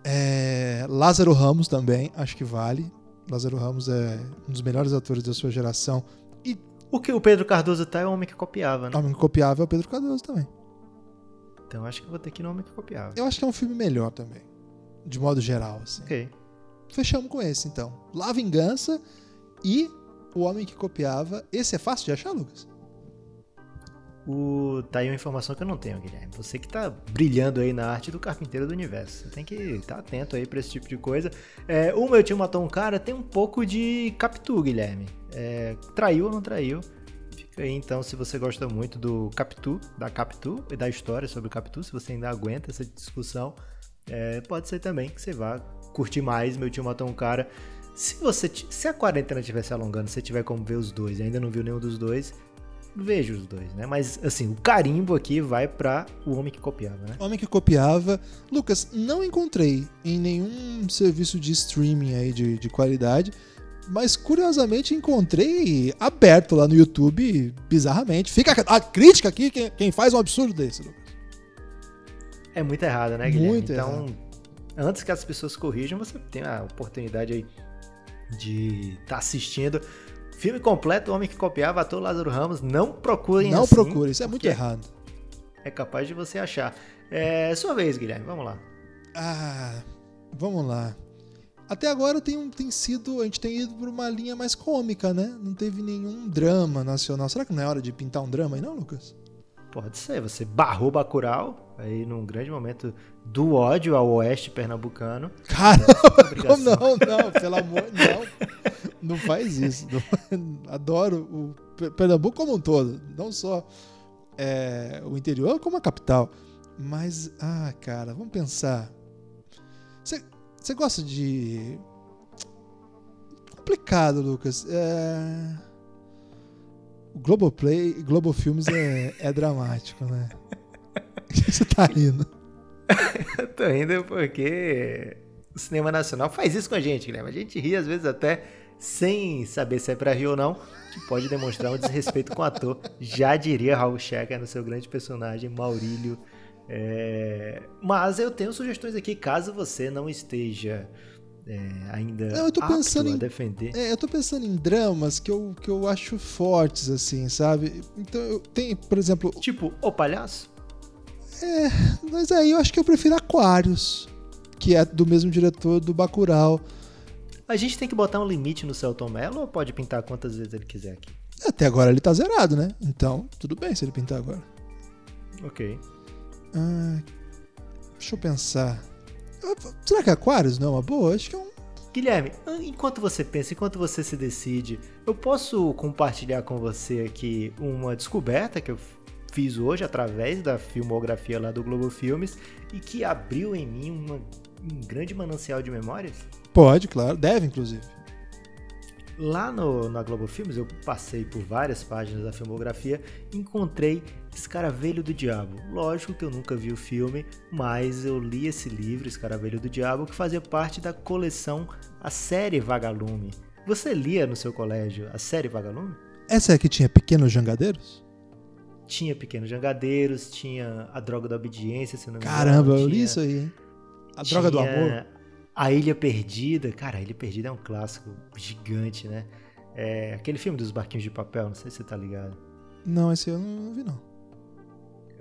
É, Lázaro Ramos também, acho que vale. Lázaro Ramos é um dos melhores atores da sua geração. E O que o Pedro Cardoso tá é o homem que copiava, né? o homem copiável é o Pedro Cardoso também. Então eu acho que vou ter que ir no homem que copiava. Eu acho que é um filme melhor também, de modo geral. Assim. Ok. Fechamos com esse então. La Vingança e O Homem que Copiava. Esse é fácil de achar, Lucas? O... Tá aí uma informação que eu não tenho, Guilherme. Você que tá brilhando aí na arte do carpinteiro do universo. Você tem que estar atento aí pra esse tipo de coisa. É, o meu tio matou um cara tem um pouco de Capitu, Guilherme. É, traiu ou não traiu? Fica aí então, se você gosta muito do Capitu, da Capitu e da história sobre o Capitu, se você ainda aguenta essa discussão, é, pode ser também que você vá curtir mais. Meu tio matou um cara. Se você se a quarentena estiver se alongando, se você tiver como ver os dois e ainda não viu nenhum dos dois, veja os dois, né? Mas assim, o carimbo aqui vai pra o homem que copiava, né? Homem que Copiava. Lucas, não encontrei em nenhum serviço de streaming aí de, de qualidade. Mas curiosamente encontrei aberto lá no YouTube, bizarramente. Fica a crítica aqui, quem, quem faz um absurdo desse, Lucas. É muito errado, né, Guilherme? Muito então, antes que as pessoas corrijam, você tem a oportunidade aí de estar assistindo. Filme completo, o homem que copiava, ator Lázaro Ramos. Não procurem Não assim, procure, isso é muito errado. É capaz de você achar. É sua vez, Guilherme, vamos lá. Ah, vamos lá. Até agora tem, tem sido. A gente tem ido por uma linha mais cômica, né? Não teve nenhum drama nacional. Será que não é hora de pintar um drama aí, não, Lucas? Pode ser, você barrou Bacurau, aí num grande momento do ódio ao oeste pernambucano. Cara, Obrigação. não, não, pelo amor, não. Não faz isso. Não- adoro o Pe- Pernambuco como um todo, não só é, o interior, como a capital. Mas, ah, cara, vamos pensar. Você gosta de. É. Complicado, Lucas. É... O Globoplay, Globo Filmes é, é dramático, né? Você tá rindo? Eu tô rindo porque o cinema nacional faz isso com a gente, Guilherme. A gente ri às vezes até sem saber se é pra rir ou não, que pode demonstrar um desrespeito com o ator. Já diria Raul Checa no seu grande personagem, Maurílio. É... Mas eu tenho sugestões aqui, caso você não esteja é, ainda não, eu tô pensando em, defender. É, eu tô pensando em dramas que eu, que eu acho fortes, assim, sabe? Então, eu tenho, por exemplo... Tipo, O Palhaço? É, mas aí eu acho que eu prefiro Aquários, que é do mesmo diretor do Bacurau. A gente tem que botar um limite no Celton Mello ou pode pintar quantas vezes ele quiser aqui? Até agora ele tá zerado, né? Então, tudo bem se ele pintar agora. Ok. Ah, deixa eu pensar. Será que Aquários não é uma boa? Acho que é um. Guilherme, enquanto você pensa, enquanto você se decide, eu posso compartilhar com você aqui uma descoberta que eu fiz hoje através da filmografia lá do Globo Filmes e que abriu em mim uma, um grande manancial de memórias? Pode, claro, deve inclusive. Lá no, na Globo Filmes, eu passei por várias páginas da filmografia e encontrei Escaravelho do Diabo. Lógico que eu nunca vi o filme, mas eu li esse livro, Escaravelho do Diabo, que fazia parte da coleção A Série Vagalume. Você lia no seu colégio a série Vagalume? Essa é que tinha Pequenos Jangadeiros? Tinha Pequenos Jangadeiros, tinha A Droga da Obediência, se não me engano. Caramba, eu li isso aí, hein? A Droga do Amor. A Ilha Perdida. Cara, a Ilha Perdida é um clássico gigante, né? É aquele filme dos barquinhos de papel, não sei se você tá ligado. Não, esse eu não vi, não.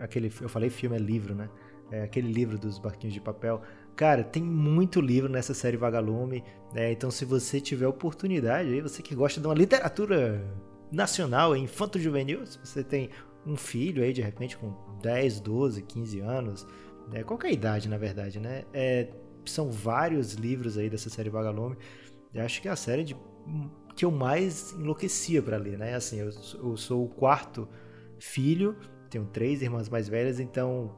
Aquele, eu falei filme, é livro, né? É aquele livro dos barquinhos de papel. Cara, tem muito livro nessa série Vagalume. Né? Então, se você tiver oportunidade, aí, você que gosta de uma literatura nacional, infanto-juvenil, se você tem um filho aí, de repente, com 10, 12, 15 anos, né? qualquer idade, na verdade, né? É, são vários livros aí dessa série Vagalume. Eu acho que é a série de, que eu mais enlouquecia para ler, né? Assim, eu, eu sou o quarto filho, tenho três irmãs mais velhas, então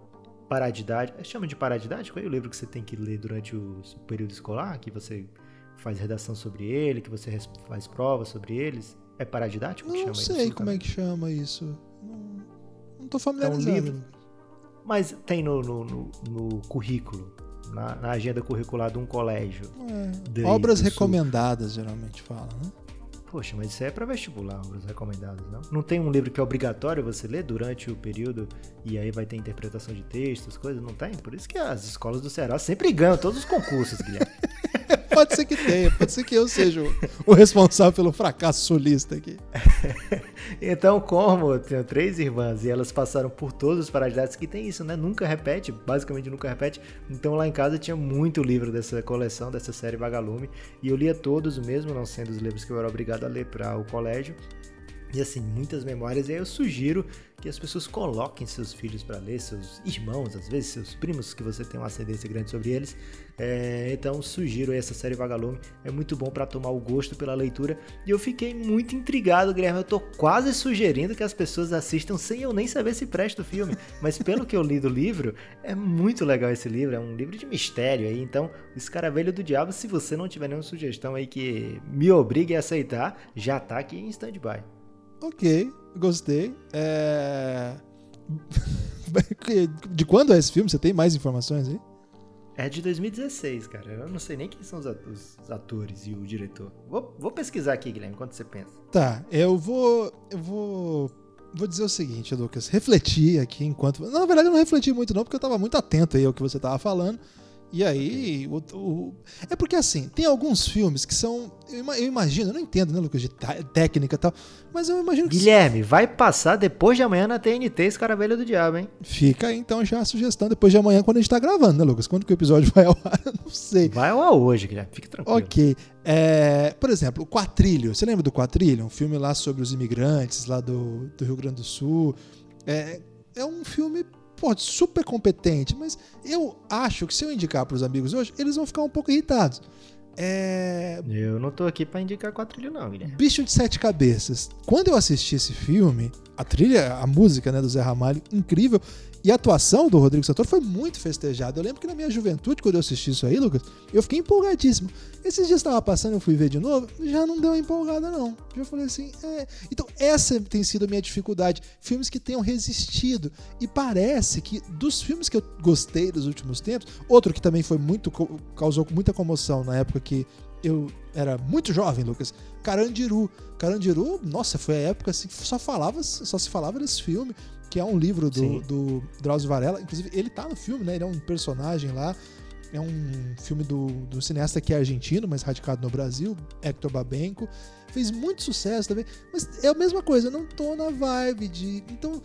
paradidático, chama de paradidático, é o livro que você tem que ler durante o período escolar, que você faz redação sobre ele, que você faz prova sobre eles. É paradidático que chama Não sei como é que chama isso. Não, não tô familiarizado. É um livro, mas tem no, no, no, no currículo na, na agenda curricular de um colégio. É, obras recomendadas, geralmente fala, né? Poxa, mas isso é para vestibular, obras recomendadas, não? Não tem um livro que é obrigatório você ler durante o período e aí vai ter interpretação de textos, coisas? Não tem? Por isso que as escolas do Ceará sempre ganham todos os concursos, Guilherme. pode ser que tenha, pode ser que eu seja o, responsável pelo fracasso solista aqui. então, como eu tenho três irmãs e elas passaram por todos os paradidáticos que tem isso, né? Nunca repete, basicamente nunca repete. Então lá em casa tinha muito livro dessa coleção, dessa série Vagalume, e eu lia todos mesmo, não sendo os livros que eu era obrigado a ler para o colégio. E assim, muitas memórias. E aí eu sugiro que as pessoas coloquem seus filhos para ler, seus irmãos, às vezes seus primos, que você tem uma ascendência grande sobre eles. É, então sugiro essa série Vagalume. É muito bom para tomar o gosto pela leitura. E eu fiquei muito intrigado, Guilherme. Eu tô quase sugerindo que as pessoas assistam sem eu nem saber se presta o filme. Mas pelo que eu li do livro, é muito legal esse livro. É um livro de mistério aí. Então, O Escaravelho do Diabo, se você não tiver nenhuma sugestão aí que me obrigue a aceitar, já tá aqui em stand-by. Ok, gostei. É... De quando é esse filme? Você tem mais informações aí? É de 2016, cara. Eu não sei nem quem são os atores e o diretor. Vou, vou pesquisar aqui, Guilherme, enquanto você pensa. Tá, eu vou. Eu vou. Vou dizer o seguinte, Lucas. Refleti aqui enquanto. Na verdade, eu não refleti muito, não, porque eu tava muito atento aí ao que você tava falando. E aí, o, o, é porque assim, tem alguns filmes que são. Eu, eu imagino, eu não entendo, né, Lucas, de técnica e tal, mas eu imagino que. Guilherme, vai passar depois de amanhã na TNT Escaravelho do Diabo, hein? Fica aí então já a sugestão depois de amanhã, quando a gente tá gravando, né, Lucas? Quando que o episódio vai ao ar? Eu não sei. Vai ao ar hoje, Guilherme, fique tranquilo. Ok. É, por exemplo, o Quatrilho. Você lembra do Quatrilho? Um filme lá sobre os imigrantes lá do, do Rio Grande do Sul. É, é um filme pô, super competente, mas eu acho que se eu indicar para os amigos hoje, eles vão ficar um pouco irritados. É. Eu não tô aqui pra indicar quatrilho, não, Guilherme. Bicho de Sete Cabeças. Quando eu assisti esse filme, a trilha, a música né, do Zé Ramalho, incrível. E a atuação do Rodrigo Santoro foi muito festejada. Eu lembro que na minha juventude, quando eu assisti isso aí, Lucas, eu fiquei empolgadíssimo. Esses dias estava passando, eu fui ver de novo, já não deu empolgada, não. Já falei assim, é. Então, essa tem sido a minha dificuldade. Filmes que tenham resistido. E parece que dos filmes que eu gostei dos últimos tempos, outro que também foi muito. causou muita comoção na época que eu era muito jovem, Lucas. Carandiru. Carandiru, nossa, foi a época assim só falava, só se falava desse filme que é um livro do, do Drauzio Varela. Inclusive, ele tá no filme, né? Ele é um personagem lá. É um filme do, do cineasta que é argentino, mas radicado no Brasil, Hector Babenco. Fez muito sucesso também. Mas é a mesma coisa, eu não tô na vibe de. Então,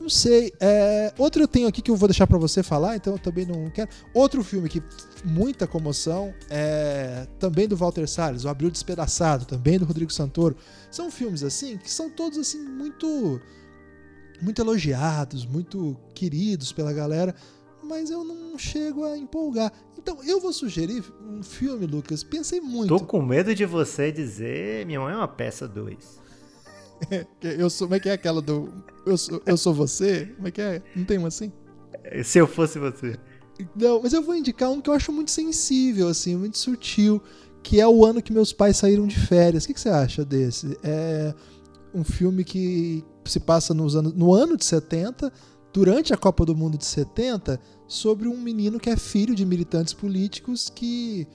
não sei. É, outro eu tenho aqui que eu vou deixar para você falar, então eu também não quero. Outro filme que muita comoção é também do Walter Salles, O Abril Despedaçado, também do Rodrigo Santoro. São filmes assim que são todos assim muito muito elogiados, muito queridos pela galera, mas eu não chego a empolgar. Então eu vou sugerir um filme, Lucas. Pensei muito. Tô com medo de você dizer Minha Mãe é uma Peça 2. eu sou, como é que é aquela do eu sou, eu sou você? Como é que é? Não tem uma assim? Se eu fosse você. Não, mas eu vou indicar um que eu acho muito sensível, assim, muito sutil, que é o ano que meus pais saíram de férias. O que, que você acha desse? É um filme que se passa nos anos, no ano de 70, durante a Copa do Mundo de 70, sobre um menino que é filho de militantes políticos que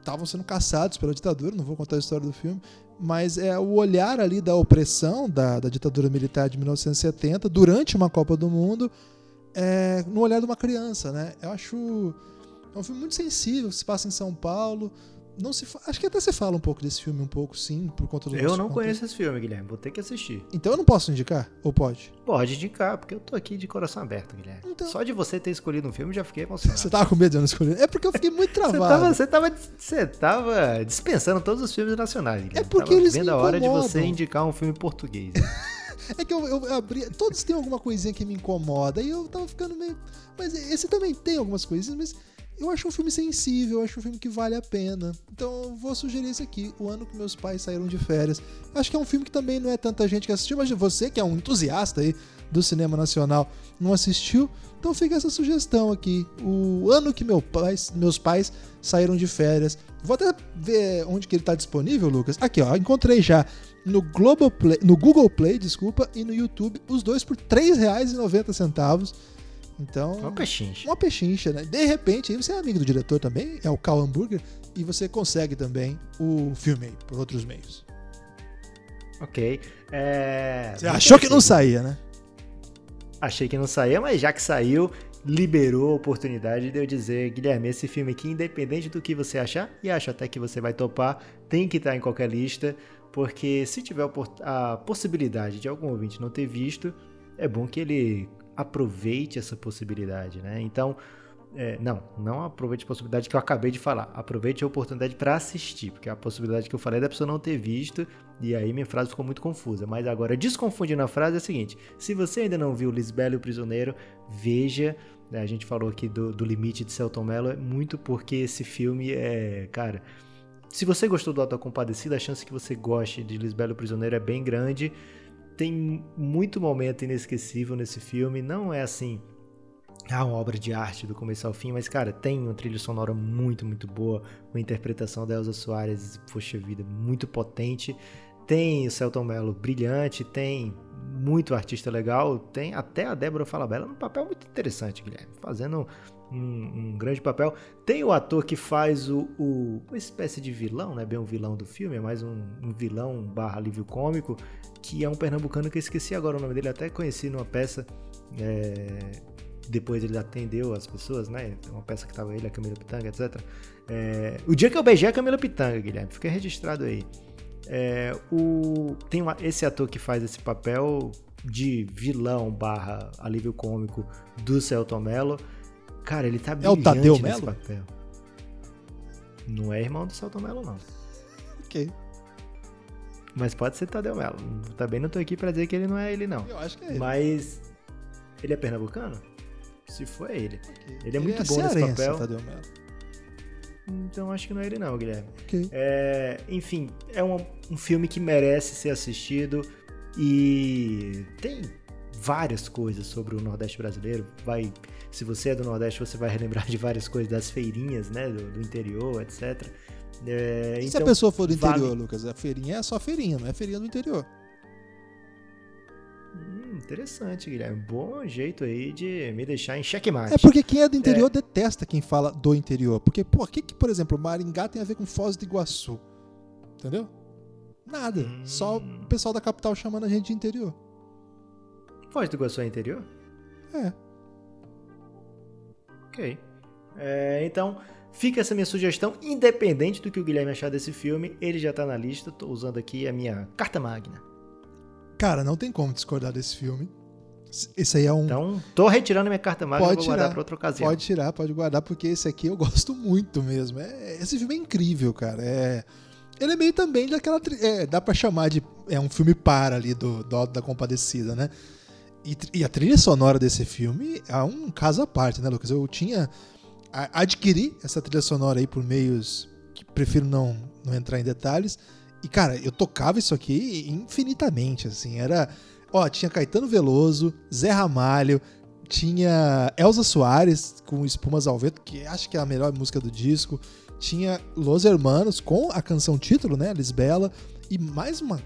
estavam é, sendo caçados pela ditadura. Não vou contar a história do filme, mas é o olhar ali da opressão da, da ditadura militar de 1970 durante uma Copa do Mundo é, no olhar de uma criança, né? Eu acho é um filme muito sensível, se passa em São Paulo não se acho que até você fala um pouco desse filme um pouco sim por conta do eu não conheço esse filme Guilherme vou ter que assistir. Então eu não posso indicar? Ou pode? Pode indicar porque eu tô aqui de coração aberto Guilherme. Então... só de você ter escolhido um filme já fiquei emocionado. Você tava com medo de eu não escolher? É porque eu fiquei muito travado. você, tava, você tava você tava dispensando todos os filmes nacionais Guilherme. é porque tava eles vendo a hora de você indicar um filme português. É que eu, eu abri todos têm alguma coisinha que me incomoda e eu tava ficando meio mas esse também tem algumas coisinhas mas eu acho um filme sensível, eu acho um filme que vale a pena. Então eu vou sugerir esse aqui, O Ano que Meus Pais Saíram de Férias. Acho que é um filme que também não é tanta gente que assistiu, mas você que é um entusiasta aí do cinema nacional não assistiu, então fica essa sugestão aqui. O Ano que meu pais, Meus Pais Saíram de Férias. Vou até ver onde que ele está disponível, Lucas. Aqui, ó, encontrei já no, Global Play, no Google Play, desculpa, e no YouTube, os dois por R$ 3,90 então. Uma pechincha. Uma pechincha, né? De repente, aí você é amigo do diretor também, é o Cal Hamburger, e você consegue também o filme aí, por outros meios. Ok. É... Você achou que não saía, né? Achei que não saía, mas já que saiu, liberou a oportunidade de eu dizer, Guilherme, esse filme aqui, independente do que você achar, e acho até que você vai topar, tem que estar em qualquer lista, porque se tiver a possibilidade de algum ouvinte não ter visto, é bom que ele aproveite essa possibilidade, né? Então, é, não, não aproveite a possibilidade que eu acabei de falar. Aproveite a oportunidade para assistir, porque a possibilidade que eu falei é da pessoa não ter visto, e aí minha frase ficou muito confusa. Mas agora, desconfundindo a frase, é a seguinte: se você ainda não viu Lisbelo e o Prisioneiro, veja. Né, a gente falou aqui do, do limite de Celton Mello, é muito porque esse filme é, cara. Se você gostou do Auto Compadecido, a chance que você goste de Lisbelo e o Prisioneiro é bem grande tem muito momento inesquecível nesse filme. Não é assim, ah, uma obra de arte do começo ao fim, mas, cara, tem uma trilha sonora muito, muito boa, uma interpretação da Elza Soares, poxa vida, muito potente. Tem o Celton Mello brilhante, tem muito artista legal, tem até a Débora Falabella num papel muito interessante, Guilherme, fazendo um, um, grande papel. Tem o ator que faz o, o, uma espécie de vilão, não é bem um vilão do filme, é mais um, um vilão barra alívio cômico, que é um pernambucano que eu esqueci agora o nome dele, até conheci numa peça. É, depois ele atendeu as pessoas, né? Uma peça que tava ele, a Camila Pitanga, etc. É, o dia que eu beijei a Camila Pitanga, Guilherme, fica registrado aí. É, o, tem uma, esse ator que faz esse papel de vilão barra alívio cômico do Celton Mello. Cara, ele tá brilhante é o Tadeu nesse Mello? papel. Não é irmão do Celton Mello, não. Ok. Mas pode ser Tadeu Melo. Também não tô aqui pra dizer que ele não é ele, não. Eu acho que é ele. Mas. Ele é pernambucano? Se for, é ele. Okay. Ele é ele muito é bom nesse papel. Tadeu Melo. Então acho que não é ele não, Guilherme. Ok. É, enfim, é um, um filme que merece ser assistido e tem várias coisas sobre o Nordeste brasileiro. Vai, se você é do Nordeste, você vai relembrar de várias coisas das feirinhas, né, do, do interior, etc. É, se então, a pessoa for do vale- interior, Lucas? A feirinha é só feirinha, não é feirinha do interior. Hum, interessante, Guilherme. Bom jeito aí de me deixar em xeque-mate. É porque quem é do interior detesta quem fala do interior. Porque, pô, o que, que, por exemplo, Maringá tem a ver com Foz do Iguaçu? Entendeu? Nada. Hum. Só o pessoal da capital chamando a gente de interior. Foz do Iguaçu é interior? É. Ok. É, então, fica essa minha sugestão, independente do que o Guilherme achar desse filme, ele já tá na lista, tô usando aqui a minha carta magna. Cara, não tem como discordar desse filme. Esse aí é um. Então, tô retirando minha carta magna, Pode vou guardar tirar. pra outra ocasião. Pode tirar, pode guardar, porque esse aqui eu gosto muito mesmo. É, esse filme é incrível, cara. É, ele é meio também daquela. É, dá pra chamar de. É um filme para ali do, do da Compadecida, né? E, e a trilha sonora desse filme é um caso à parte, né, Lucas? Eu tinha. a- Adquiri essa trilha sonora aí por meios que prefiro não, não entrar em detalhes. E, cara, eu tocava isso aqui infinitamente, assim. Era. Ó, tinha Caetano Veloso, Zé Ramalho, tinha Elza Soares com Espumas ao Vento, que acho que é a melhor música do disco. Tinha Los Hermanos com a canção título, né? Lisbela. E mais uma.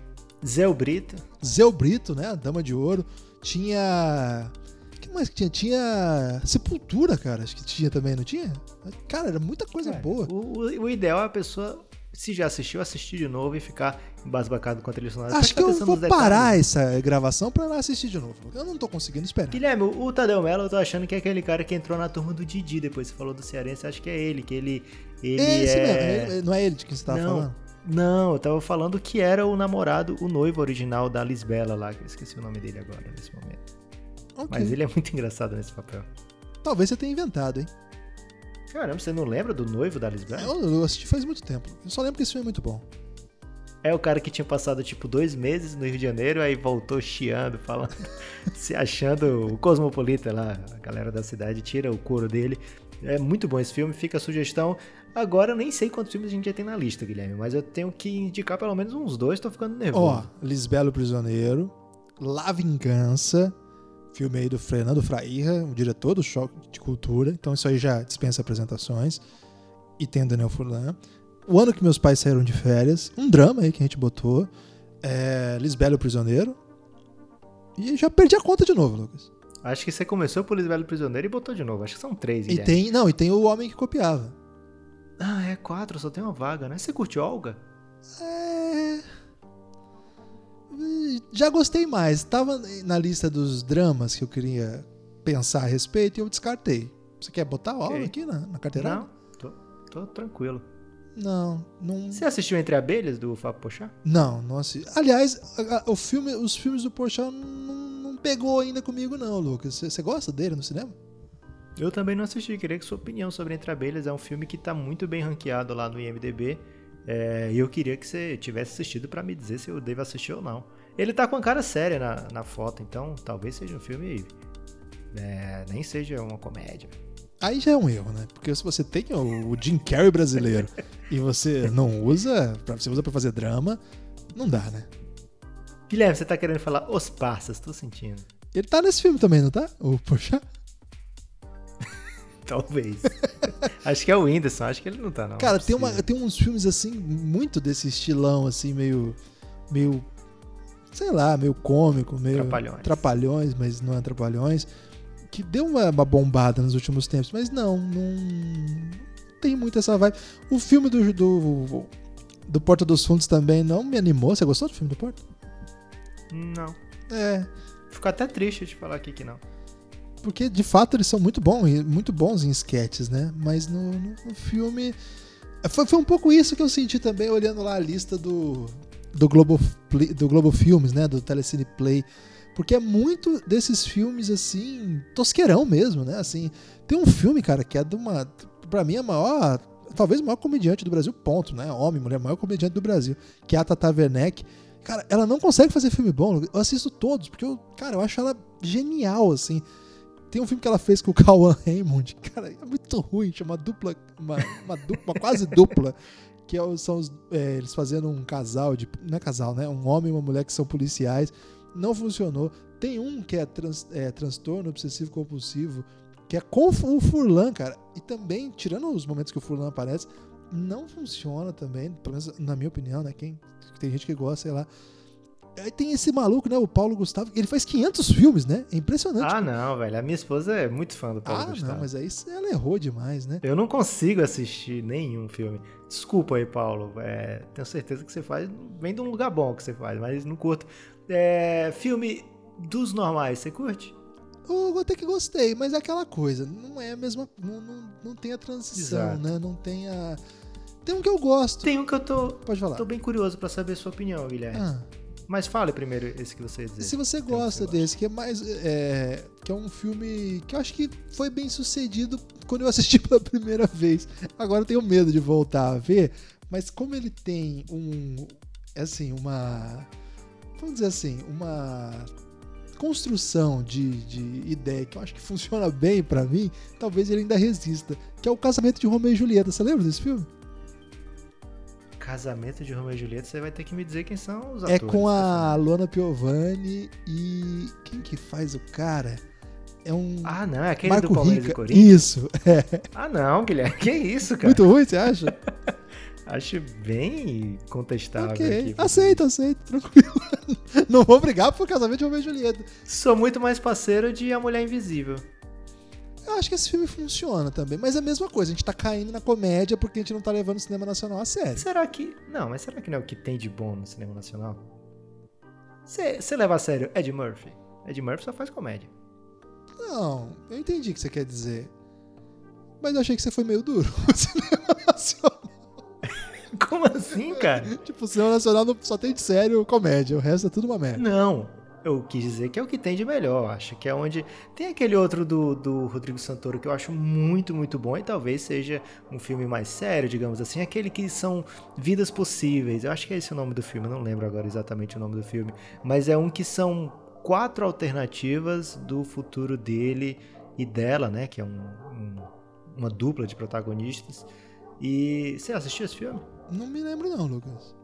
Zé Brito. Zé Brito, né? A Dama de Ouro. Tinha. O que mais que tinha? Tinha Sepultura, cara. Acho que tinha também, não tinha? Cara, era muita coisa É, boa. O, o- ideal é a pessoa, se já assistiu, assistir de novo e ficar embasbacado com a trilha sonora. Acho que eu vou parar essa gravação pra assistir de novo. Eu não tô conseguindo esperar. Guilherme, o Tadeu Mello, eu tô achando que é aquele cara que entrou na turma do Didi, depois você falou do Cearense, acho que é ele, que ele, ele Esse é... mesmo, ele- não é ele de quem você tava não, falando? Não, eu tava falando que era o namorado, o noivo original da Lisbela lá, que eu esqueci o nome dele agora, nesse momento. Ok. Mas ele é muito engraçado nesse papel. Talvez você tenha inventado, hein? Caramba, você não lembra do noivo da Lisbela? Eu, eu assisti faz muito tempo. Eu só lembro que esse filme é muito bom. É o cara que tinha passado, tipo, dois meses no Rio de Janeiro, aí voltou chiando, falando, se achando o cosmopolita lá, a galera da cidade tira o couro dele. É muito bom esse filme, fica a sugestão. Agora eu nem sei quantos filmes a gente já tem na lista, Guilherme, mas eu tenho que indicar pelo menos uns dois, tô ficando Ó, nervoso. Lisbelo Prisioneiro, La Vingança, filme aí do Fernando Frairra, o diretor do Choque de Cultura. Então isso aí já dispensa apresentações. E tem o Daniel Furlan. O ano que meus pais saíram de férias, um drama aí que a gente botou. É, Lisbelo Prisioneiro. E já perdi a conta de novo, Lucas. Acho que você começou por Lisbelo Prisioneiro e botou de novo, acho que são três, E Guilherme. tem, não, e tem o Homem que Copiava. É quatro, só tem uma vaga, né? Você curte Olga? É... Já gostei mais. Tava na lista dos dramas que eu queria pensar a respeito e eu descartei. Você quer botar o Ok. aqui na, na carteirada? Não, tô, tô tranquilo. Não, não. Você assistiu Entre Abelhas, do Fábio Pochá? Não, não assisti. Aliás, o filme, os filmes do Porchat não, não pegou ainda comigo, não, Lucas. Você gosta dele no cinema? Eu também não assisti, queria que sua opinião sobre Entre Abelhas. É um filme que tá muito bem ranqueado lá no IMDB. é, e eu queria que você tivesse assistido pra me dizer se eu devo assistir ou não. Ele tá com a cara séria na, na foto, então talvez seja um filme. é, nem seja uma comédia. Aí já é um erro, né? Porque se você tem o, o Jim Carrey brasileiro e você não usa, você usa pra fazer drama, não dá, né? Guilherme, você tá querendo falar Os Passas, tô sentindo. Ele tá nesse filme também, não tá? O Porchat? Talvez. acho que é o Whindersson, acho que ele não tá, não. Cara, Não tem, uma, tem uns filmes assim, muito desse estilão, assim, meio. meio. sei lá, meio cômico, meio. Trapalhões. trapalhões, mas não é trapalhões. Que deu uma, uma bombada nos últimos tempos, mas não, não. tem muito essa vibe. O filme do, do. do Porta dos Fundos também não me animou. Você gostou do filme do Porta? Não. É. Fico até triste de falar aqui que não. Porque de fato eles são muito bons, muito bons em sketches, né? Mas no, no- no filme. Foi, foi um pouco isso que eu senti também olhando lá a lista do, do, Globo, do Globo Filmes, né? Do Telecine Play. Porque é muito desses filmes, assim, tosqueirão mesmo, né? Assim, tem um filme, cara, que é de uma. Pra mim, a maior. Talvez o maior comediante do Brasil, ponto, né? Homem, mulher, maior comediante do Brasil, que é a Tata Werneck. Cara, ela não consegue fazer filme bom. Eu assisto todos, porque eu, cara, eu acho ela genial, assim. Tem um filme que ela fez com o Cauan Raymond, cara, é muito ruim, chama dupla, uma, uma dupla, quase dupla, que é, são os, é, eles fazendo um casal, de, não é casal, né? Um homem e uma mulher que são policiais. Não funcionou. Tem um que é, trans, é transtorno obsessivo compulsivo, que é com o Furlan, cara. E também, tirando os momentos que o Furlan aparece, não funciona também, pelo menos na minha opinião, né? Quem, tem gente que gosta, sei lá. Aí tem esse maluco, né? O Paulo Gustavo. Ele faz 500 filmes, né? É impressionante. Ah, não, velho. A minha esposa é muito fã do Paulo ah, Gustavo. Ah, não, mas aí ela errou demais, né? Eu não consigo assistir nenhum filme. Desculpa aí, Paulo. É, tenho certeza que você faz. Vem de um lugar bom que você faz, mas não curto. É, filme dos normais, você curte? Eu até que gostei, mas é aquela coisa. Não é a mesma. Não, não, não tem a transição, Exato. né? Não tem a. Tem um que eu gosto. Tem um que eu tô. Pode falar. Tô bem curioso para saber a sua opinião, Guilherme. Ah. Mas fale primeiro esse que você ia dizer. Se você gosta que desse, que é mais. É, que é um filme que eu acho que foi bem sucedido quando eu assisti pela primeira vez. Agora eu tenho medo de voltar a ver, mas como ele tem um. Assim, uma. Vamos dizer assim, uma construção de, de ideia que eu acho que funciona bem para mim, talvez ele ainda resista. Que é o casamento de Romeo e Julieta. Você lembra desse filme? Casamento de Romeo e Julieta, você vai ter que me dizer quem são os é atores. É com a Luana Piovani e. Quem que faz o cara? É um. Ah, não, é aquele Marco do Palmeiras Rica. e Corinthians? Isso, é. Ah, não, Guilherme, que isso, cara? Muito ruim, você acha? Acho bem contestável. Ok, aqui, aceito, aceito, tranquilo. Não vou brigar por casamento de Romeo e Julieta. Sou muito mais parceiro de A Mulher Invisível. Eu acho que esse filme funciona também, mas é a mesma coisa, a gente tá caindo na comédia porque a gente não tá levando o cinema nacional a sério. Será que. Não, mas será que não é o que tem de bom no cinema nacional? Você leva a sério Ed Murphy? Ed Murphy só faz comédia. Não, eu entendi o que você quer dizer. Mas eu achei que você foi meio duro com o cinema nacional. Como assim, cara? tipo, o cinema nacional só tem de sério comédia, o resto é tudo uma merda. Não, eu quis dizer que é o que tem de melhor. Acho que é onde. Tem aquele outro do, do Rodrigo Santoro que eu acho muito, muito bom e talvez seja um filme mais sério, digamos assim. Aquele que são vidas possíveis. Eu acho que é esse o nome do filme, não lembro agora exatamente o nome do filme. Mas é um que são quatro alternativas do futuro dele e dela, né? Que é um, um, uma dupla de protagonistas. E você assistiu esse filme? Não me lembro não, Lucas.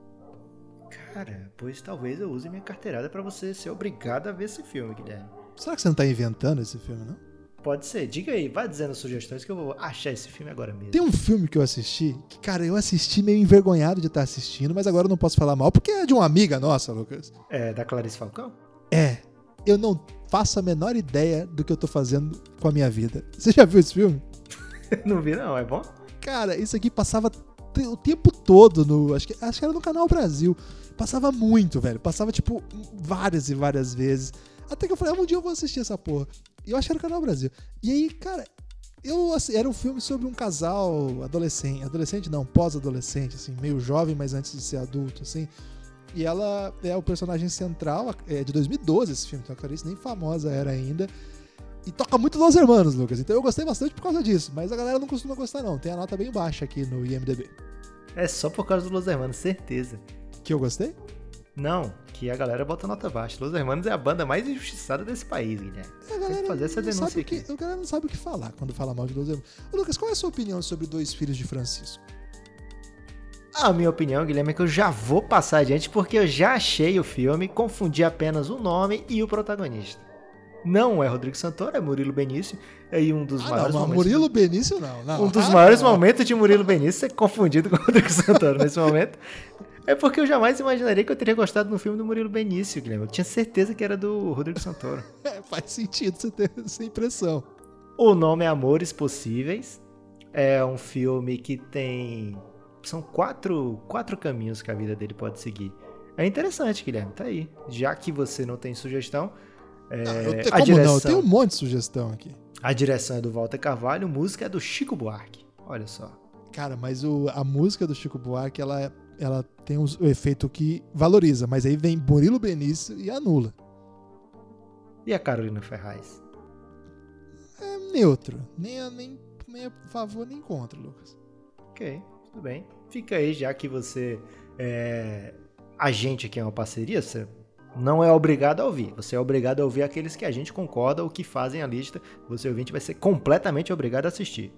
Cara, pois talvez eu use minha carteirada para você ser obrigado a ver esse filme, Guilherme. Será que você não tá inventando esse filme, não? Pode ser. Diga aí, vai dizendo sugestões que eu vou achar esse filme agora mesmo. Tem um filme que eu assisti, que, cara, eu assisti meio envergonhado de estar assistindo, mas agora eu não posso falar mal, porque é de uma amiga nossa, Lucas. É, da Clarice Falcão? É. Eu não faço a menor ideia do que eu tô fazendo com a minha vida. Você já viu esse filme? não vi, não. É bom? Cara, isso aqui passava o tempo todo no. Acho que, acho que era no Canal Brasil. Passava muito, velho. Passava, tipo, várias e várias vezes. Até que eu falei, ah, um dia eu vou assistir essa porra. E eu achei que era o Canal Brasil. E aí, cara, eu assim, era um filme sobre um casal adolescente. Adolescente não, pós-adolescente, assim, meio jovem, mas antes de ser adulto, assim. E ela é o personagem central, é de 2012 esse filme, então a Clarice nem famosa era ainda. E toca muito Los Hermanos, Lucas. Então eu gostei bastante por causa disso. Mas a galera não costuma gostar, não. Tem a nota bem baixa aqui no IMDB. É só por causa do Los Hermanos, certeza. Que eu gostei? Não, que a galera bota nota baixa. Los Hermanos é a banda mais injustiçada desse país, Guilherme. A galera Tem que fazer essa denúncia aqui. Que, a galera não sabe o que falar quando fala mal de Los Hermanos. Ô, Lucas, qual é a sua opinião sobre Dois Filhos de Francisco? A minha opinião, Guilherme, é que eu já vou passar adiante porque eu já achei o filme, confundi apenas o nome e o protagonista. Não é Rodrigo Santoro, é Murilo Benício. E aí um dos ah, maiores não, momentos. Murilo Benício não, não. Um dos ah, maiores não. momentos de Murilo Benício é confundido com Rodrigo Santoro nesse momento. É porque eu jamais imaginaria que eu teria gostado do filme do Murilo Benício, Guilherme. Eu tinha certeza que era do Rodrigo Santoro. É, faz sentido você ter essa impressão. O nome é Amores Possíveis. É um filme que tem. São quatro, quatro caminhos que a vida dele pode seguir. É interessante, Guilherme. Tá aí. Já que você não tem sugestão, é, não, eu te, como direção, não? Eu tenho um monte de sugestão aqui. A direção é do Walter Carvalho, música é do Chico Buarque. Olha só. Cara, mas o, a música do Chico Buarque, ela, ela tem um, o efeito que valoriza, mas aí vem Murilo Benício e anula. E a Carolina Ferraz? É neutro. Nem, nem, nem a favor nem contra, Lucas. Ok, tudo bem. Fica aí, já que você. É, a gente aqui é uma parceria, você não é obrigado a ouvir. Você é obrigado a ouvir aqueles que a gente concorda ou que fazem a lista. Você ouvinte vai ser completamente obrigado a assistir.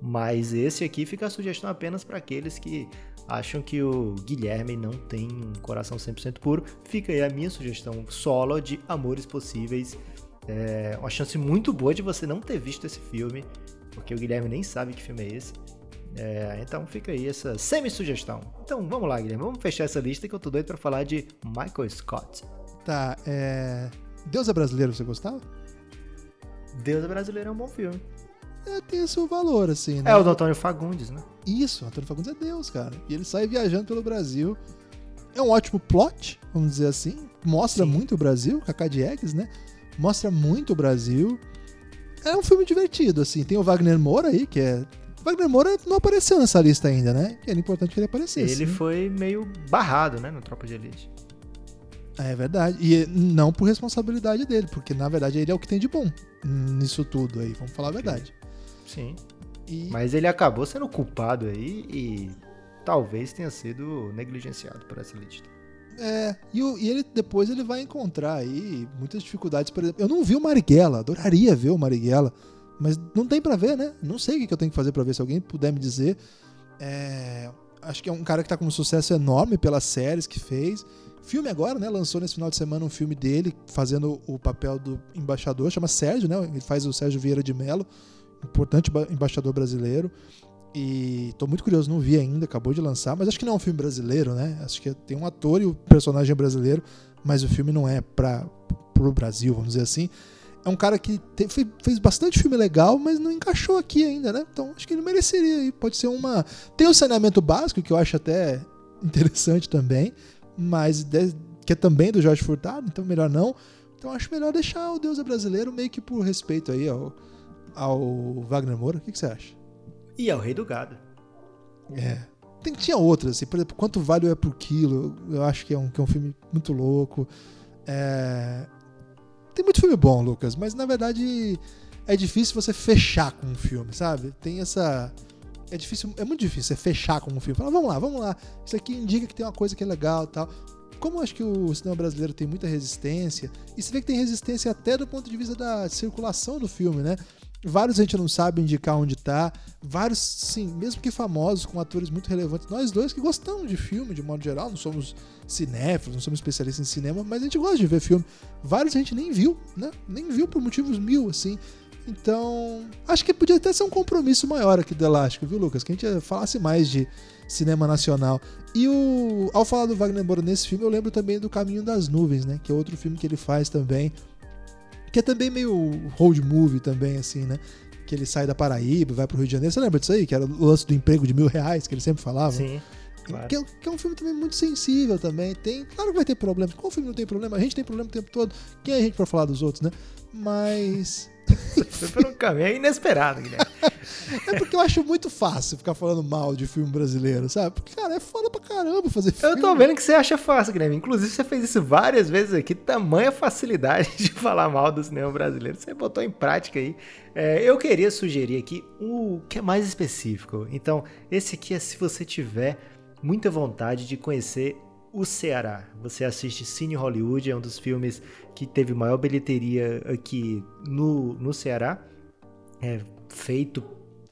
Mas esse aqui fica a sugestão apenas para aqueles que acham que o Guilherme não tem um coração 100% puro. Fica aí a minha sugestão solo de Amores Possíveis. É uma chance muito boa de você não ter visto esse filme, porque o Guilherme nem sabe que filme é esse. É, então fica aí essa semi-sugestão. Então vamos lá, Guilherme, vamos fechar essa lista que eu tô doido pra falar de Michael Scott. Tá, é. Deus é brasileiro, você gostava? Deus é brasileiro é um bom filme. É, tem seu valor, assim, né? É o do Antônio Fagundes, né? Isso, o Antônio Fagundes é Deus, cara. E ele sai viajando pelo Brasil. É um ótimo plot, vamos dizer assim. Mostra Sim. muito o Brasil, Cacá Diegues, né? Mostra muito o Brasil. É um filme divertido, assim. Tem o Wagner Moura aí, que é. O Wagner Moura não apareceu nessa lista ainda, né? Que era importante que ele aparecesse. Ele né? foi meio barrado, né, no Tropa de Elite. É verdade. E não por responsabilidade dele, porque na verdade ele é o que tem de bom nisso tudo aí, vamos falar a verdade. Sim. E Mas ele acabou sendo culpado aí e talvez tenha sido negligenciado por essa lista. É, e, e ele depois ele vai encontrar aí muitas dificuldades. Por exemplo, eu não vi o Marighella, adoraria ver o Marighella, mas não tem pra ver, né? Não sei o que eu tenho que fazer pra ver. Se alguém puder me dizer, É, acho que é um cara que tá com um sucesso enorme pelas séries que fez. Filme agora, né? Lançou nesse final de semana um filme dele fazendo o papel do embaixador, chama Sérgio, né? Ele faz o Sérgio Vieira de Mello, importante ba- embaixador brasileiro. E tô muito curioso, não vi ainda, acabou de lançar, mas acho que não é um filme brasileiro, né? Acho que tem um ator e o personagem é brasileiro, mas o filme não é para pro Brasil, vamos dizer assim. É um cara que te- fe- fez bastante filme legal, mas não encaixou aqui ainda, né? Então acho que ele mereceria aí. Pode ser uma. Tem o saneamento básico, que eu acho até interessante também, mas de- que é também do Jorge Furtado, então melhor não. Então acho melhor deixar o Deus é Brasileiro meio que por respeito aí ao, ao Wagner Moura. O que, que você acha? E é o Rei do Gado. É. Tem, tinha outras, assim, por exemplo, Quanto Vale é por Quilo, eu acho que é um, que é um filme muito louco. É, Tem muito filme bom, Lucas, mas na verdade é difícil você fechar com um filme, sabe? Tem essa. É difícil, é muito difícil você fechar com um filme. Falar, vamos lá, vamos lá. Isso aqui indica que tem uma coisa que é legal e tal. Como eu acho que o cinema brasileiro tem muita resistência, e você vê que tem resistência até do ponto de vista da circulação do filme, né? Vários a gente não sabe indicar onde tá. Vários, sim, mesmo que famosos, com atores muito relevantes. Nós dois que gostamos de filme, de modo geral, não somos cinéfilos, não somos especialistas em cinema, mas a gente gosta de ver filme. Vários a gente nem viu, né? Nem viu por motivos mil, assim. Então, acho que podia até ser um compromisso maior aqui do Elástico, viu, Lucas? Que a gente falasse mais de cinema nacional. E o, ao falar do Wagner Moura nesse filme, eu lembro também do Caminho das Nuvens, né? Que é outro filme que ele faz também. Que é também meio road movie também, assim, né? Que ele sai da Paraíba, vai pro Rio de Janeiro. Você lembra disso aí? Que era o lance do emprego de mil reais, que ele sempre falava? Sim. Claro. Que, é, que é um filme também muito sensível também. Tem, claro que vai ter problemas. Qual filme não tem problema? A gente tem problema o tempo todo. Quem é a gente pra falar dos outros, né? Mas. Foi por um caminho inesperado, Guilherme. É porque eu acho muito fácil ficar falando mal de filme brasileiro, sabe? Porque, cara, é foda pra caramba fazer filme. Eu tô vendo que você acha fácil, Guilherme. Inclusive, você fez isso várias vezes aqui. Tamanha facilidade de falar mal do cinema brasileiro. Você botou em prática aí. É, eu queria sugerir aqui o que é mais específico. Então, esse aqui é se você tiver muita vontade de conhecer o Ceará. Você assiste Cine Hollywood, é um dos filmes que teve maior bilheteria aqui no, no Ceará. É feito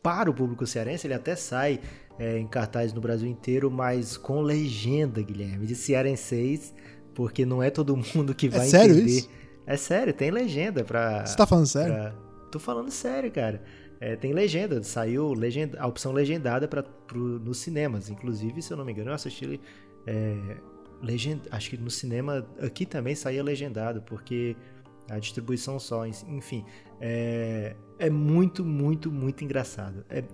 para o público cearense, ele até sai é, em cartaz no Brasil inteiro, mas com legenda, Guilherme, de cearenseis, porque não é todo mundo que vai sério entender. isso? É sério, tem legenda pra. Você tá falando sério? pra- Tô falando sério, cara. É, tem legenda, saiu legenda, a opção legendada para nos cinemas. Inclusive, se eu não me engano, eu assisti é, legend, acho que no cinema aqui também saía legendado, porque a distribuição só, enfim, é, é muito, muito, muito engraçado. É,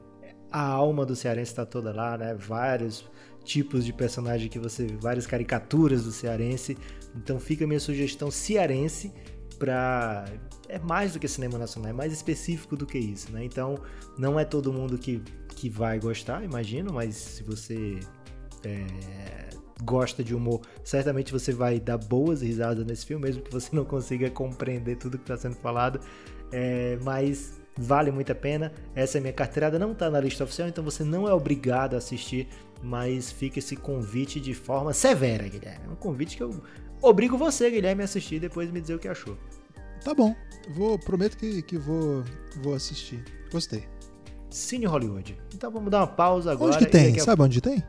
a alma do cearense está toda lá, né? Vários tipos de personagem que você, várias caricaturas do cearense. Então fica a minha sugestão cearense para é mais do que cinema nacional, é mais específico do que isso, né? Então não é todo mundo que, que vai gostar, imagino, mas se você é, gosta de humor, certamente você vai dar boas risadas nesse filme, mesmo que você não consiga compreender tudo que está sendo falado. É, mas vale muito a pena. Essa é a minha carteirada, não está na lista oficial, então você não é obrigado a assistir, mas fica esse convite de forma severa, Guilherme. É um convite que eu obrigo você, Guilherme, a assistir e depois me dizer o que achou. Tá bom. Vou, prometo que, que vou, vou assistir. Gostei. Cine Hollywood. Então vamos dar uma pausa agora. Onde que tem? Sabe onde tem?